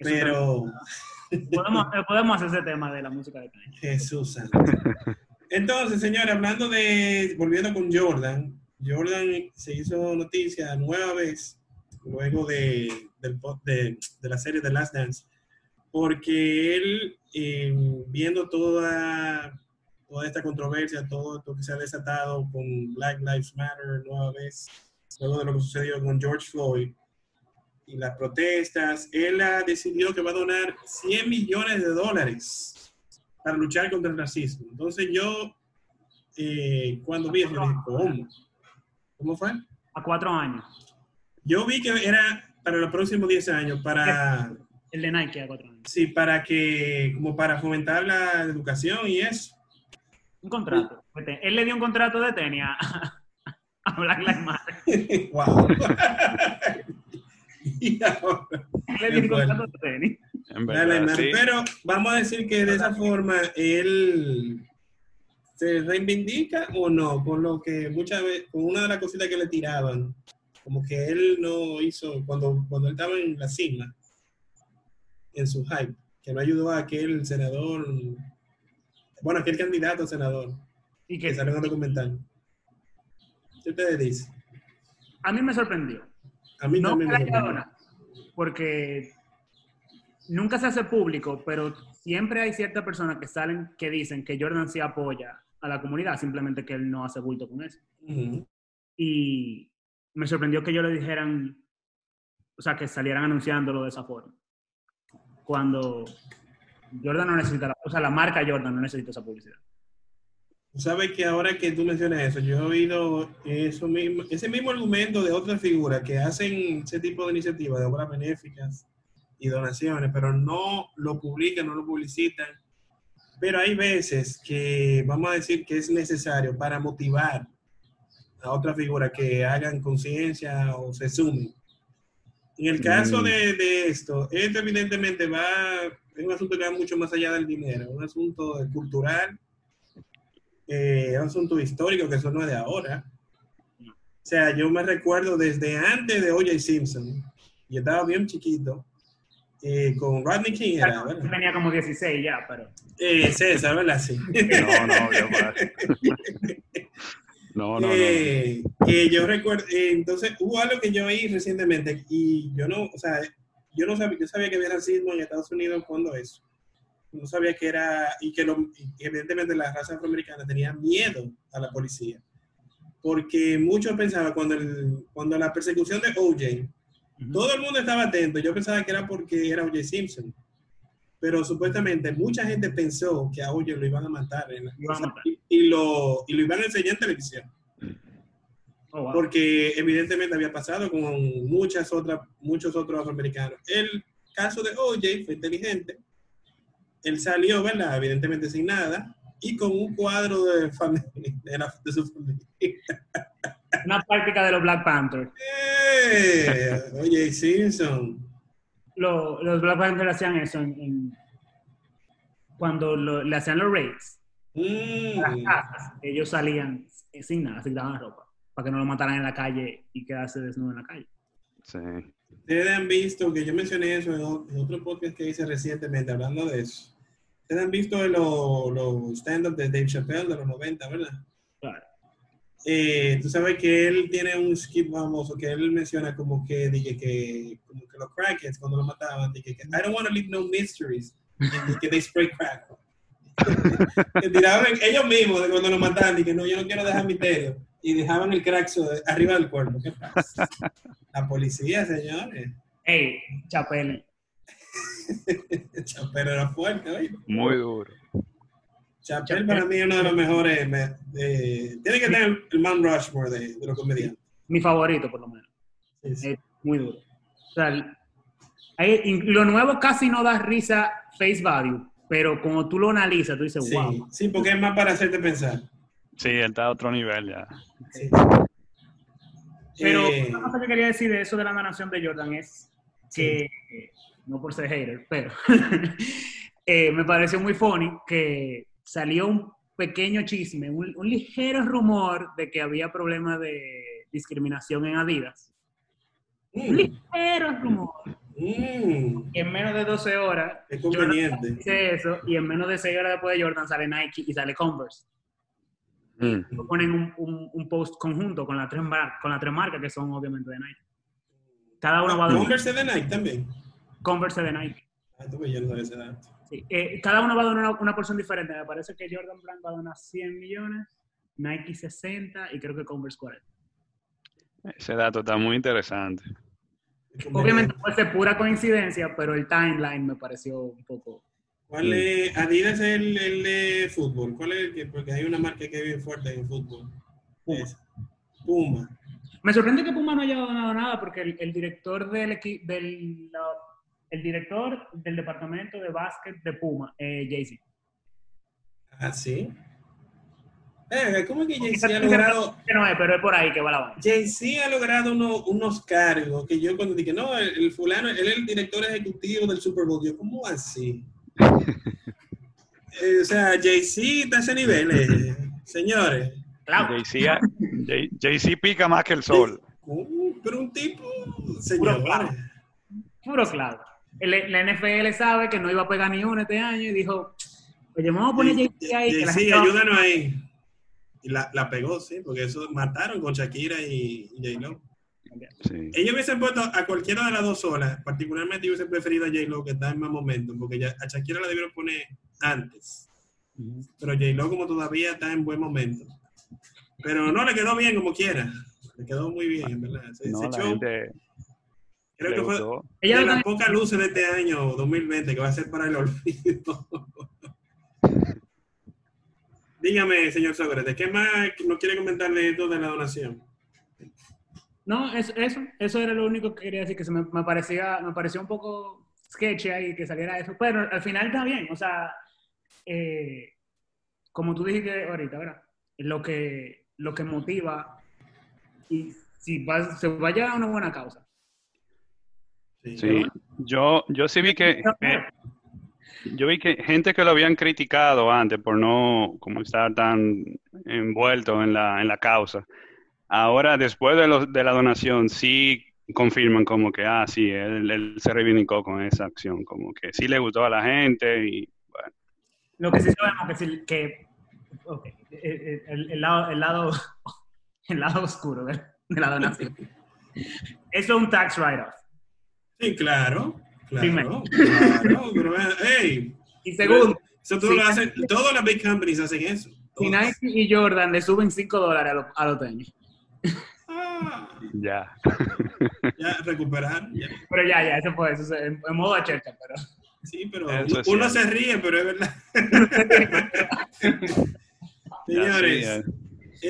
Pero Podemos, podemos hacer ese tema de la música de Kanye. Jesús. Entonces, señores, hablando de, volviendo con Jordan, Jordan se hizo noticia nueva vez luego de, de, de la serie The Last Dance, porque él, eh, viendo toda, toda esta controversia, todo esto que se ha desatado con Black Lives Matter nueva vez, luego de lo que sucedió con George Floyd y las protestas, él ha decidido que va a donar 100 millones de dólares para luchar contra el racismo. Entonces yo, eh, cuando vi eso, dije. ¿Cómo fue? A cuatro años. Yo vi que era para los próximos 10 años, para, El de Nike a cuatro años. sí, para que, como para fomentar la educación y eso. Un contrato. Él le dio un contrato de tenis a, a Black Lives Matter. wow. y ahora, Él le dio un contrato de tenis. En verdad. Pero vamos a decir que de esa forma él se reivindica o no, con lo que muchas veces, con una de las cositas que le tiraban, como que él no hizo, cuando, cuando él estaba en la cima, en su hype, que no ayudó a aquel senador, bueno, aquel candidato a senador, Y que que salió en un documental. ¿Qué ustedes dicen? a mí me sorprendió. A mí No también me sorprendió. porque nunca se hace público, pero siempre hay ciertas personas que salen que dicen que Jordan sí apoya a la comunidad, simplemente que él no hace bulto con eso. Ujú. Y me sorprendió que ellos le dijeran, o sea, que salieran anunciándolo de esa forma. Cuando Jordan no necesita, la, o sea, la marca Jordan no necesita esa publicidad. Tú sabes que ahora que tú mencionas eso, yo he oído eso mismo, ese mismo argumento de otras figuras que hacen ese tipo de iniciativas de obras benéficas y donaciones, pero no lo publican, no lo publicitan. Pero hay veces que vamos a decir que es necesario para motivar a otras figuras que hagan conciencia o se sumen. En el caso Mm. de, de esto, esto evidentemente va, es un asunto que va mucho más allá del dinero, un asunto cultural eh, es un asunto histórico que eso no es de ahora. O sea, yo me recuerdo desde antes de O.J. Simpson, yo estaba bien chiquito, eh, con Rodney King, era, tenía como 16 ya, pero Eh, César, ¿verdad? Sí. No, no, yo. No, no, no. Eh, que yo recuerdo, eh, entonces hubo algo que yo oí recientemente y yo no, o sea, yo no sabía, yo sabía que había racismo en Estados Unidos cuando eso. No sabía que era, y que lo, evidentemente la raza afroamericana tenía miedo a la policía. Porque muchos pensaban cuando, el, cuando la persecución de OJ, todo el mundo estaba atento. Yo pensaba que era porque era O.J. Simpson. Pero supuestamente mucha gente pensó que a O.J. lo iban a matar. en la- Lo iban a matar. y, y lo, y lo iban a enseñar en televisión. Oh, wow. Porque evidentemente había pasado con muchas otras, muchos otros afroamericanos. El caso de O.J. fue inteligente. Él salió, ¿verdad? Evidentemente sin nada. Y con un cuadro de, familia, de, la- de su familia. una práctica de los Black Panthers. ¡Eh! Oye, Simpson. Lo- los Black Panthers hacían eso en, en- cuando lo- le hacían los raids. Mm. las casas, ellos salían sin nada, se quitaban la ropa, para que no lo mataran en la calle y quedarse desnudo en la calle. Sí. Ustedes han visto que yo mencioné eso en otro podcast que hice recientemente hablando de eso. Ustedes han visto los los stand-up de Dave Chappelle de los 90, ¿verdad? Eh, tú sabes que él tiene un skit famoso que él menciona como que, dije que, como que los crackheads cuando lo mataban, dije que I don't want to leave no mysteries, y que they spray crack. que tiraban ellos mismos de cuando lo mataban, dije no, yo no quiero dejar misterio. Y dejaban el crack so- arriba del cuerpo. ¿Qué pasa? La policía, señores. Hey, Chapel, Chapel era fuerte, oye. Muy duro. Chapel para mí es uno de los mejores. me- de- tiene que tener el man Rushmore de, de los comediantes. mi favorito por lo menos, Sí, sí. es muy duro. O sea, Hay- y lo nuevo casi no da risa face value, pero como tú lo analizas, tú dices, Sí, wow. sí, porque es más para hacerte pensar. Sí, él está a otro nivel ya. Sí. Pero Eh, una cosa que quería decir de eso de la donación de Jordan es que, eh, no por ser hater, pero eh, me pareció muy funny que salió un pequeño chisme, un, un ligero rumor de que había problemas de discriminación en Adidas. Un mm, ligero rumor. mm, Y en menos de 12 horas, es conveniente. dice eso, y en menos de 6 horas después de Jordan sale Nike y sale Converse. Mm. Ponen un, un- un post conjunto con las tres con las tres marcas que son obviamente de Nike. Cada uno va a Converse de Nike también. Converse de Nike. Ah, tú ves, yo no sabía ese dato. Sí. Eh, cada uno va a donar una, una porción diferente. Me parece que Jordan Brand va a donar 100 millones, Nike 60 y creo que Converse 40. Ese dato está muy interesante. Obviamente puede ser pura coincidencia, pero el timeline me pareció un poco... ¿Cuál es? Adidas es el, el de fútbol. ¿Cuál es el que? Porque hay una marca que es bien fuerte en fútbol. Puma. Es Puma. Me sorprende que Puma no haya donado nada porque el, el director del, equi- del la- el director del departamento de básquet de Puma, eh, Jay-Z. Ah, sí. Eh, ¿Cómo es que Jay-Z ha logrado, que no es, pero es por ahí que va la vaina. Jay-Z ha logrado uno- unos cargos que yo cuando dije, no, el, el fulano, él es el director ejecutivo del Super Bowl. Yo, ¿cómo así? Eh, o sea, Jay-Z está a ese nivel, eh, señores. Claro, Jay-Z Jay- Jay-Z pica más que el sol. Pero un tipo, Puro señores. clavo. puro claro. El- la NFL sabe que no iba a pegar ni uno este año y dijo, oye, vamos a poner Jay-Z ahí. que la Sí, gente va- ayúdanos ahí. Y la, la pegó, sí, porque eso mataron con Shakira y, y J-Lo. Sí. Ellos hubiesen puesto a cualquiera de las dos solas, particularmente yo hubiese preferido a J-Lo que está en más momento, porque ya, a Shakira la debieron poner antes. Pero J-Lo como todavía está en buen momento. Pero no, le quedó bien como quiera. Le quedó muy bien, en verdad. No, la show, gente creo que fue de las pocas luces de este año 2020 que va a ser para el olvido. Dígame, señor Sócrates, ¿qué más nos quiere comentar de esto de la donación? No, eso, eso, eso era lo único que quería decir, que se me, me parecía, me pareció un poco sketchy ahí que saliera eso, pero al final está bien, o sea, eh, como tú dijiste ahorita, ¿verdad? Lo que, lo que motiva y si va, se vaya a una buena causa. Sí, yo, yo sí vi que eh, yo vi que gente que lo habían criticado antes por no como estar tan envuelto en la, en la causa. Ahora, después de, los, de la donación, sí confirman como que, ah, sí, él, él se reivindicó con esa acción, como que sí le gustó a la gente y bueno, Lo que sí sabemos que, sí- que ok, el, el- el lado, el, lado, el lado oscuro de, de la donación. Eso es un tax write-off. Sí, claro. Claro, claro, pero, hey, Y segundo, eso todo Sí. lo hacen, todas las big companies hacen eso. si. Nike y Jordan le suben 5 dólares a los, a los tenis. Ah, ya. ya recuperar. ya. Pero ya, ya, eso fue, eso es en, en modo achercha, pero... Sí, pero Eso uno, uno se ríe, pero es verdad. Ya, Señores, sí, ya.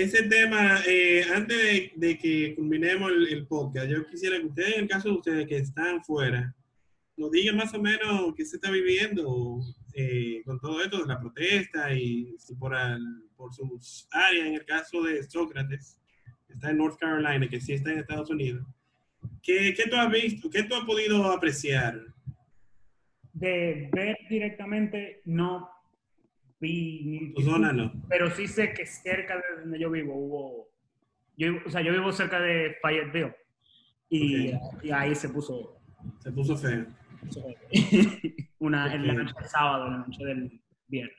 Ese tema, eh, antes de, que culminemos el, podcast, yo quisiera que ustedes, en el caso de ustedes que están fuera, nos digan más o menos qué se está viviendo eh, con todo esto de la protesta y por, al- por sus áreas, en el caso de Sócrates, que está en North Carolina, que sí está en Estados Unidos. ¿Qué, qué tú has visto? ¿Qué tú has podido apreciar? De ver directamente, no vi... ni- Tu zona no. Pero sí sé que cerca de donde yo vivo hubo... Yo, o sea, yo vivo cerca de Fayetteville. Y, y ahí se puso... Se puso feo. una, en la noche del sábado, en la noche del viernes.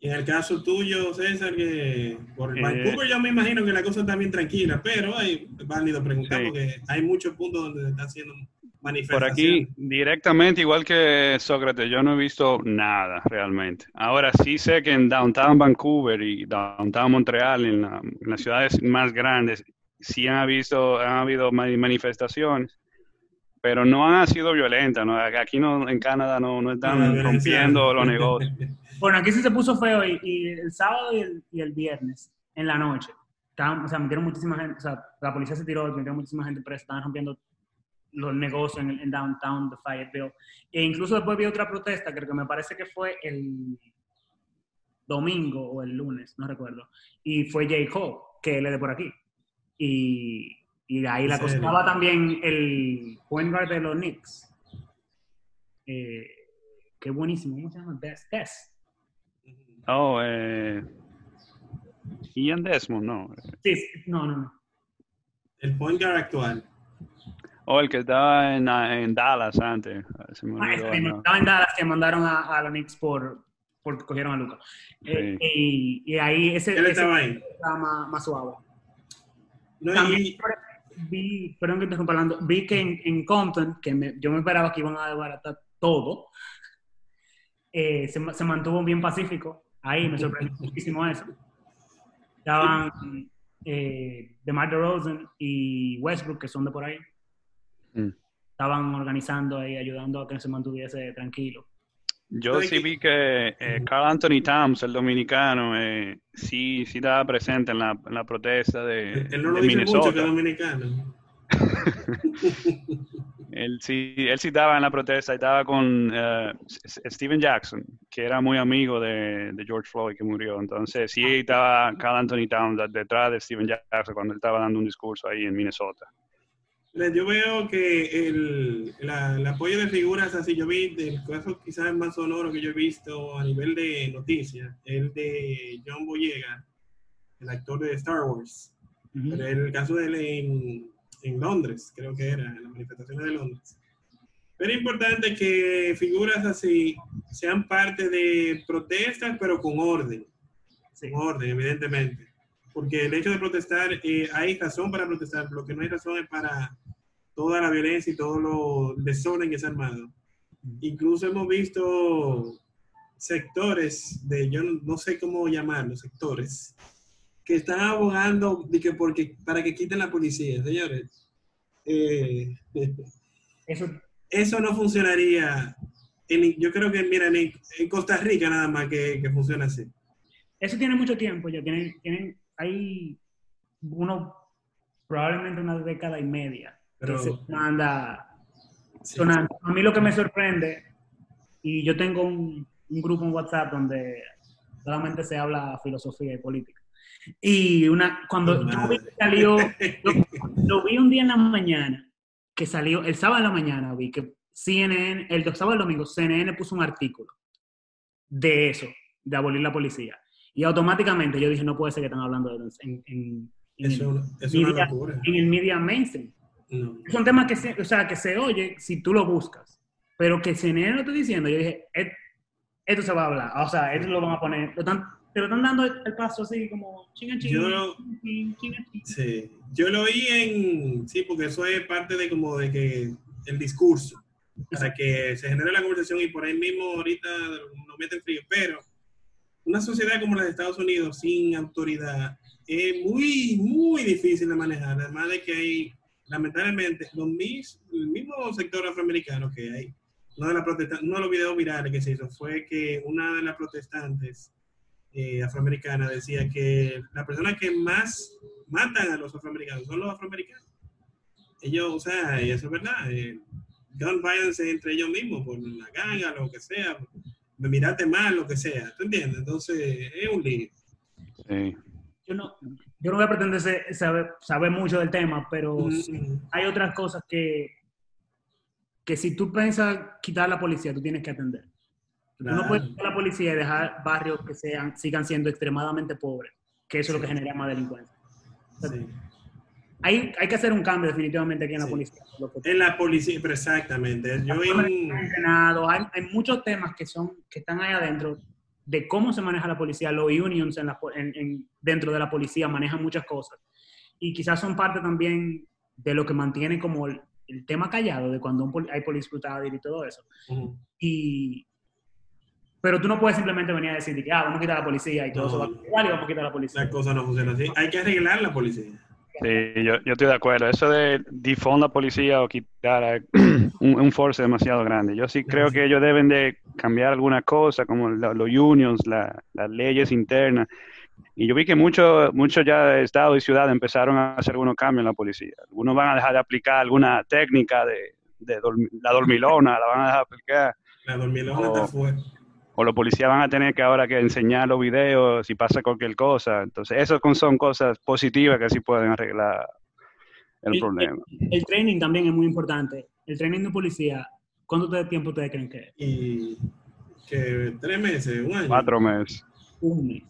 Y en el caso tuyo, César, que por Eh, Vancouver yo me imagino que la cosa está bien tranquila, pero hay es válido preguntar Sí. porque hay muchos puntos donde se está haciendo Por aquí, directamente, igual que Sócrates, yo no he visto nada realmente. Ahora sí sé que en Downtown Vancouver y Downtown Montreal, en, la- en las ciudades más grandes, sí han, visto, han habido ma- manifestaciones, pero no han sido violentas. ¿no? Aquí no, en Canadá no, no están rompiendo los negocios. Bueno, aquí sí se puso feo y, y el sábado y el, y el viernes, en la noche, estaban, o sea, metieron muchísima gente, o sea, la policía se tiró, metieron muchísima gente presa, estaban rompiendo los negocios en, en downtown de Fayetteville. E incluso después vi otra protesta, creo que me parece que fue el domingo o el lunes, no recuerdo. Y fue J. Cole, que él es de por aquí. Y, y de ahí la cosa. Estaba también el point guard de los Knicks. Eh, qué buenísimo. ¿Cómo se llama? Des. Des. Oh, eh, Ian Desmond, no. Sí, sí, no, no, no. El point guard actual. Oh, el que estaba en, en Dallas antes. Se me Ah. Estaba en Dallas que mandaron a, a los Knicks por, porque cogieron a Luca. Eh, y, y ahí ese, Él ese estaba ahí. estaba más, más suave. No, También y- vi, perdón que te estoy hablando, vi que en, en Compton, que me- yo me esperaba que iban a desbaratar todo, eh, se, se mantuvo bien pacífico. Ahí me sorprendió muchísimo eso. Estaban eh, DeMar DeRozan y Westbrook, que son de por ahí. Mm. Estaban organizando ahí, ayudando a que se mantuviese tranquilo. Yo ¿Sabe sí vi que eh, Carl Anthony Towns, el dominicano, eh, sí, sí estaba presente en la, en la protesta de, él no lo de dice mucho que dominicano. Él sí, él sí estaba en la protesta y estaba con S- Steven Jackson, que era muy amigo de, de George Floyd que murió. Entonces sí estaba Carl Anthony Towns detrás de Steven Jackson cuando él estaba dando un discurso ahí en Minnesota. Yo veo que el, la- el apoyo de figuras así, yo vi del caso quizás más sonoro que yo he visto a nivel de noticias, el de John Boyega, el actor de Star Wars. Pero el caso de él en, en Londres, creo que era, en las manifestaciones de Londres. Pero es importante que figuras así sean parte de protestas, pero con orden. Con orden, evidentemente. Porque el hecho de protestar, eh, hay razón para protestar, lo que no hay razón es para toda la violencia y todo lo desorden que se ha armado. Incluso hemos visto sectores de, yo no, no sé cómo llamarlos, sectores, que están abogando de que porque, para que quiten la policía, señores. Eh, Eso, eso no funcionaría. En, yo creo que, mira, en, en Costa Rica nada más que, que funciona así. eso tiene mucho tiempo ya. Tienen, tienen, hay uno, probablemente una década y media Pero- se anda Sí. sonando. A mí lo que me sorprende, y yo tengo un, un grupo en WhatsApp donde solamente se habla filosofía y política. Y una, cuando Oh, yo vi que salió, lo, lo vi un día en la mañana, que salió, el sábado en la mañana vi que CNN, el sábado el domingo, CNN puso un artículo de eso, de abolir la policía. Y automáticamente yo dije, no puede ser que están hablando de eso en, en, en Eso el, es una media- en el media mainstream. No. Son temas que se, o sea, que se oye si tú lo buscas, pero que CNN lo estoy diciendo, yo dije, "Et- esto se va a hablar, o sea, esto lo van a poner, lo están- te lo están dando el, paso así como chinga chinga, Yo lo- chinga, chinga, chinga. Sí, yo lo oí en, sí, porque eso es parte de como de que el discurso, para que se genere la conversación y por ahí mismo ahorita nos meten frío, pero una sociedad como la de Estados Unidos sin autoridad es muy, muy difícil de manejar, además de que hay, lamentablemente, los mis, el mismo sector afroamericano que hay, uno de, las protesta- uno de los videos virales que se hizo fue que una de las protestantes eh, afroamericana decía que las personas que más matan a los afroamericanos son los afroamericanos. Ellos, o sea, y eso es verdad. eh, gun violence entre ellos mismos, por la ganga, lo que sea, me miraste mal, lo que sea. ¿Tú entiendes? Entonces, es un lío. Sí. Yo no, yo no voy a pretender saber, saber mucho del tema, pero sí Mm, hay otras cosas que, que si tú piensas quitar la policía, tú tienes que atender. Tú no Claro. puedes quitar la policía y dejar barrios que sean, sigan siendo extremadamente pobres, que eso es lo que Sí. genera más delincuencia. sí. Hay, hay que hacer un cambio definitivamente aquí en la Sí. policía. En la policía, pero exactamente. Yo en, entrenado, hay, hay muchos temas que son que están ahí adentro de cómo se maneja la policía, los unions en la en- en- dentro de la policía manejan muchas cosas y quizás son parte también de lo que mantiene como el, el tema callado de cuando un hay police brutality y todo eso. Y pero tú no puedes simplemente venir a decir que ah, vamos a quitar la policía y todo No. eso va a igual y vamos a quitar la policía. la cosa no funciona así. Hay que arreglar la policía. Sí, yo, yo estoy de acuerdo. Eso de defund la policía o quitar a- un, un force demasiado grande. Yo sí creo que ellos deben de cambiar algunas cosas, como los unions, la- las leyes internas. Y yo vi que muchos muchos ya de estado y ciudad empezaron a hacer algunos cambios en la policía. Algunos van a dejar de aplicar alguna técnica de, de dormi- la dormilona, la van a dejar de aplicar. La dormilona Oh. está fuera. O los policías van a tener que ahora que enseñar los videos si pasa cualquier cosa. Entonces, eso son cosas positivas que sí pueden arreglar el problema. El training también es muy importante. El training de policía, ¿cuánto de tiempo ustedes creen que es? Y que tres meses, un año. Cuatro meses. Un mes.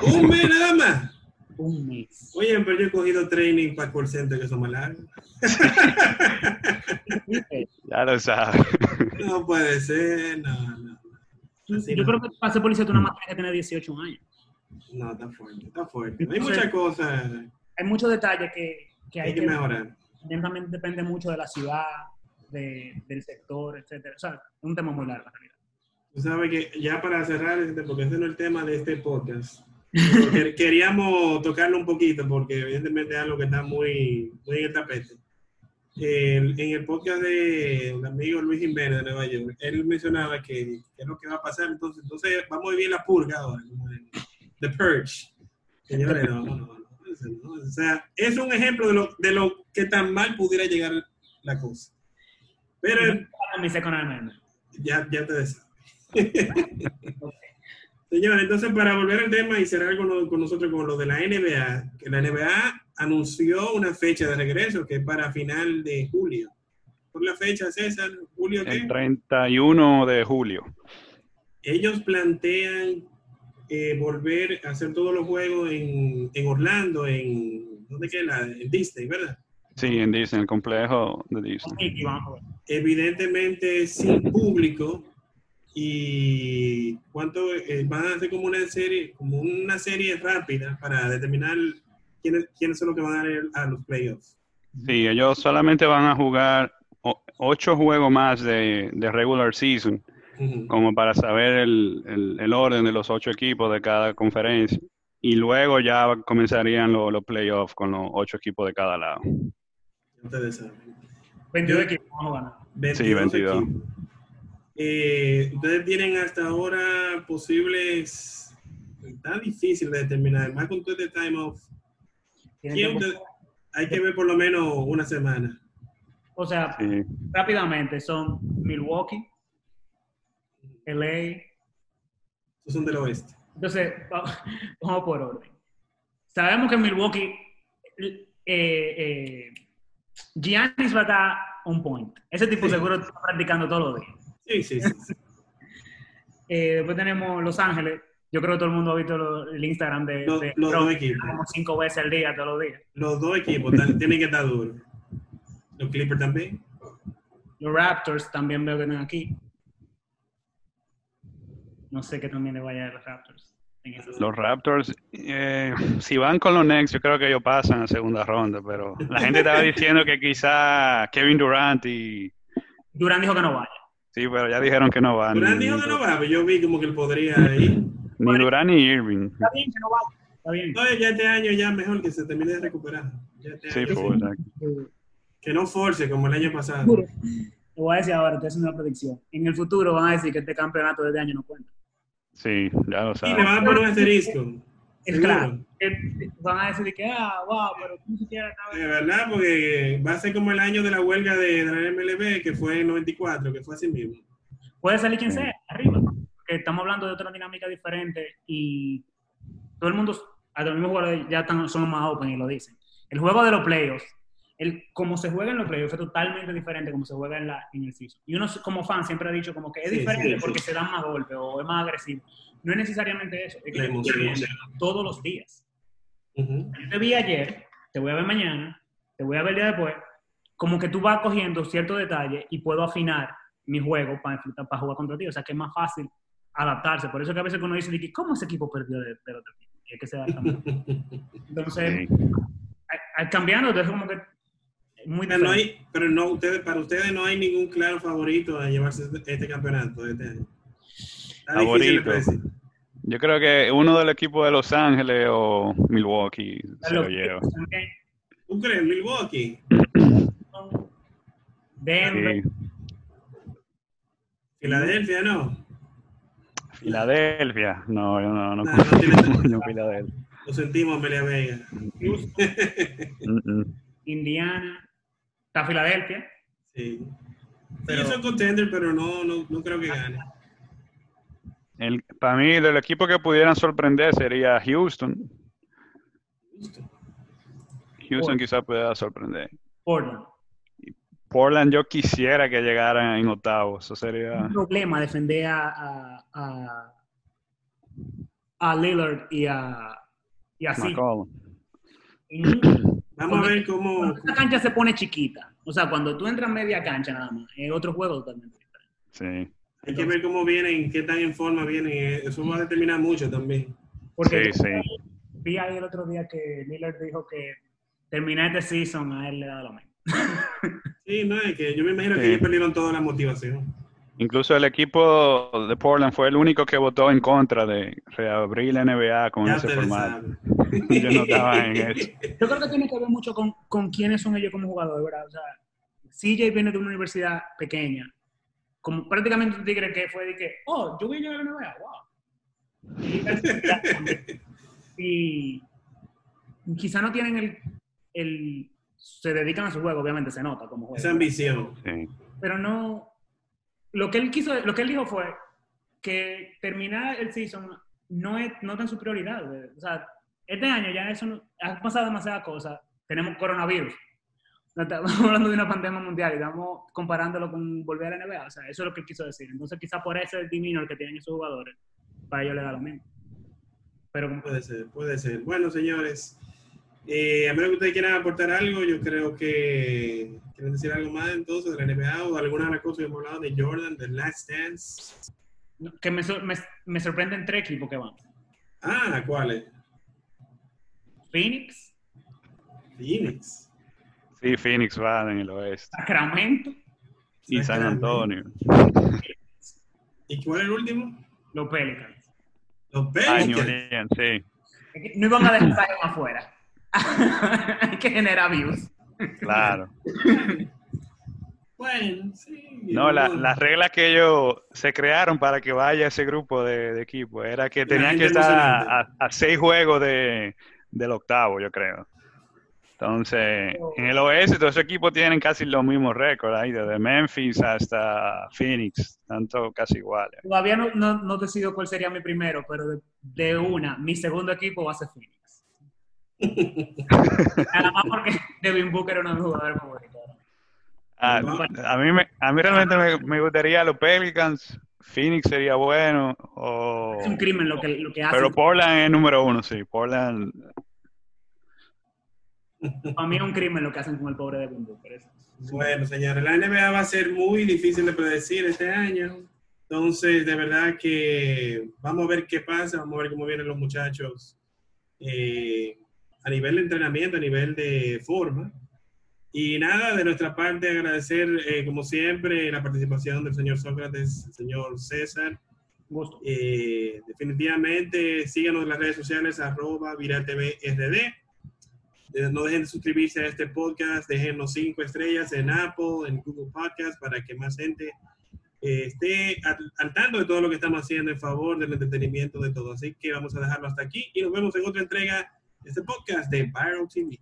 Un mes nada más. Un mes. Oye, pero yo he cogido training para call center que son más largos. Ya lo sabes. No puede ser, no, no. Yo no. creo que para ser policía tú nada más tienes que tener 18 años. No, está fuerte, está fuerte. Hay Entonces- muchas cosas Hay muchos detalles que, que hay hay que que mejorar. También, depende mucho de la ciudad, de- del sector, etcétera. O sea, es un tema muy largo, en realidad. Tú sabes que ya para cerrar, este, porque ese no es el tema de este podcast, queríamos tocarlo un poquito porque evidentemente es algo que está muy, muy en el tapete. El- en el podcast de el amigo Luis Jiménez de Nueva York, él mencionaba que, que es lo que va a pasar. Entonces, entonces vamos a vivir la purga ahora, como el- The Purge. Señores, no, no, no, no. O sea, es un ejemplo de lo, de lo que tan mal pudiera llegar la cosa. Pero ya, ya te deseo. Señor, entonces para volver al tema y cerrar con, con nosotros con lo de la NBA, que la NBA anunció una fecha de regreso que es para final de julio. ¿Por la fecha, César? ¿Julio El qué? 31 de julio. Ellos plantean eh, volver a hacer todos los juegos en, en Orlando, en, ¿dónde queda? En Disney, ¿verdad? Sí, en Disney, el complejo de Disney. Evidentemente sin público y cuánto eh, van a hacer como una serie como una serie rápida para determinar quiénes, quiénes son los que van a ir a los playoffs Sí, ellos solamente van a jugar o- ocho juegos más de, de regular season, como para saber el, el- el orden de los ocho equipos de cada conferencia. Y luego ya comenzarían lo- los playoffs con los ocho equipos de cada lado. ustedes saben 22 equipos, vamos a ganar. 22 22. equipos. Eh, ustedes tienen hasta ahora posibles está difícil de determinar más con todo este time off Tienen ¿Quién que- usted- hay que ver por lo menos una semana O sea, Sí. rápidamente, son Milwaukee, LA. estos son del oeste Entonces, va- vamos por orden. Sabemos que Milwaukee, eh, eh, Giannis va a estar on point. Ese tipo Sí. seguro está practicando todos los días. Sí, sí, sí. Eh, después tenemos Los Ángeles. Yo creo que todo el mundo ha visto lo- el Instagram de, Los- de los Trump, dos equipos. como cinco veces al día, todos los días. los dos equipos tienen que estar duros los Clippers también Los Raptors también veo que están aquí. No sé qué también le vaya a los Raptors. Los Raptors, eh, si van con los Knicks, yo creo que ellos pasan a segunda ronda, pero la gente estaba diciendo que quizá Kevin Durant y... Durán dijo que no vaya. Sí, pero ya dijeron que no van. Durant ni, dijo que no va, pero yo vi como que él podría ir. ni Durant ni Irving. Está bien que no vaya. Está bien. Ya este año ya mejor que se termine de recuperar. Ya este Sí, año. Que no force como el año pasado. Te voy a decir ahora, te haciendo una predicción. En el futuro van a decir que este campeonato de este año no cuenta. Sí, ya lo Y le van a poner un asterisco. Es claro. Van a decir que, ah, wow, pero tú ni siquiera De estabas. verdad, porque va a ser como el año de la huelga de, de la MLB, que fue en 94, que fue así mismo. Puede salir quien sea, arriba. Porque estamos hablando de otra dinámica diferente y todo el mundo, hasta los mismos jugadores ya están, son más open y lo dicen. El juego de los playoffs, el, como se juega en los playoffs es totalmente diferente como se juega en, la, en el season. Y uno como fan siempre ha dicho como que es Sí, diferente sí, sí. porque se dan más golpes o es más agresivo. No es necesariamente eso, es que La emoción. todos los días. Yo te vi ayer, te voy a ver mañana, te voy a ver el día después, como que tú vas cogiendo ciertos detalles y puedo afinar mi juego para, enfrentar- para jugar contra ti. O sea, que es más fácil adaptarse. Por eso que a veces uno dice, de ¿cómo ese equipo perdió de- del otro equipo? Y es que se adapta. Entonces, a- cambiando, entonces como que muy Pero, no diferente. hay, pero no, ustedes, para ustedes no hay ningún claro favorito a llevarse este, este campeonato de este año. Favorito. Yo creo que uno del equipo de Los Ángeles o Milwaukee se lo lleva. ¿Tú crees? Milwaukee. Denver. Sí. Filadelfia, no. Filadelfia. No, yo no, no No, no tiene Filadelfia. Lo sentimos, Amelia Vega. Indiana. Está Filadelfia. Sí. Pero- Ellos son contender, pero no, no, no creo que gane. El, para mí, del equipo que pudieran sorprender sería Houston. Justo. Houston quizás pueda sorprender. Portland. Portland yo quisiera que llegaran en octavos. Eso sería... un problema defender a, a, a, a Lillard y a, y a Sig. McCollum. En- Vamos a ver cómo. Esta cancha se pone chiquita, o sea, cuando tú entras media cancha nada más, es otro juego totalmente diferente. Sí. Hay que ver cómo vienen, qué tan en forma vienen. eh, Eso va a determinar mucho también. Porque Sí, sí. vi ahí el otro día que Lillard dijo que terminar este season a él le da lo mismo. Sí, no, es que yo me imagino que Sí. ellos perdieron toda la motivación. Incluso el equipo de Portland fue el único que votó en contra de reabrir la NBA con Ya ese formato. Yo no estaba en eso. Yo creo que tiene que ver mucho con, con quiénes son ellos como jugadores, ¿verdad? O sea, CJ viene de una universidad pequeña, como prácticamente un tigre que fue de que, oh, yo voy a llegar a la NBA, wow. Y, y quizá no tienen el, el, se dedican a su juego, obviamente se nota como juego. Esa ambición. Sí. pero no. Lo que él quiso, lo que él dijo fue que terminar el season no, es, no en su prioridad. O sea, este año ya eso no, han pasado demasiadas cosas. Tenemos coronavirus. No Estamos hablando de una pandemia mundial y estamos comparándolo con volver a la NBA. O sea, eso es lo que quiso decir. Entonces, quizá por ese demeanor que tienen esos jugadores, para ellos les da lo mismo. Pero Puede ser, puede ser. Bueno, señores, eh, a menos que ustedes quieran aportar algo, yo creo que quieren decir algo más entonces de la NBA o alguna de las cosas que hemos hablado de Jordan, de Last Dance. que me, me, me sorprenden tres equipos que van. Ah, ¿cuáles? Phoenix, Phoenix. Sí, Phoenix va en el oeste. Sacramento, Y San Antonio. ¿Y cuál es el último? los Pelicans. Los Pelicans. Sí. No iban a dejar afuera. Hay que generar views. Claro. Bueno, sí. No, la- las reglas que ellos se crearon para que vaya ese grupo de, de equipo era que tenían que estar a- a seis juegos de, del octavo, yo creo. Entonces, en el oeste todos esos equipos tienen casi los mismos récords, ahí desde Memphis hasta Phoenix, tanto casi iguales. Todavía no, no, no decido cuál sería mi primero, pero de, de una, mi segundo equipo va a ser Phoenix. Nada más porque Devin Booker es uno de mis jugadores favoritos. Ah, a, mí me, a mí realmente me, me gustaría los Pelicans, Phoenix sería bueno, o... Es un crimen lo que, lo que hace. Pero Portland es número uno, sí. Portland, Para mí es un crimen lo que hacen con el pobre Devin Booker. eso. Bueno, señores, la NBA va a ser muy difícil de predecir este año. Entonces, de verdad que vamos a ver qué pasa, vamos a ver cómo vienen los muchachos eh, a nivel de entrenamiento, a nivel de forma. Y nada, de nuestra parte agradecer, eh, como siempre, la participación del señor Sócrates, el señor César. Eh, definitivamente, síganos en las redes sociales, arroba ViralTVRD. Eh, No dejen de suscribirse a este podcast, déjenos cinco estrellas en Apple, en Google Podcast, para que más gente eh, esté al, tanto de todo lo que estamos haciendo en favor del entretenimiento de todo. Así que vamos a dejarlo hasta aquí y nos vemos en otra entrega de este podcast de Viral TV.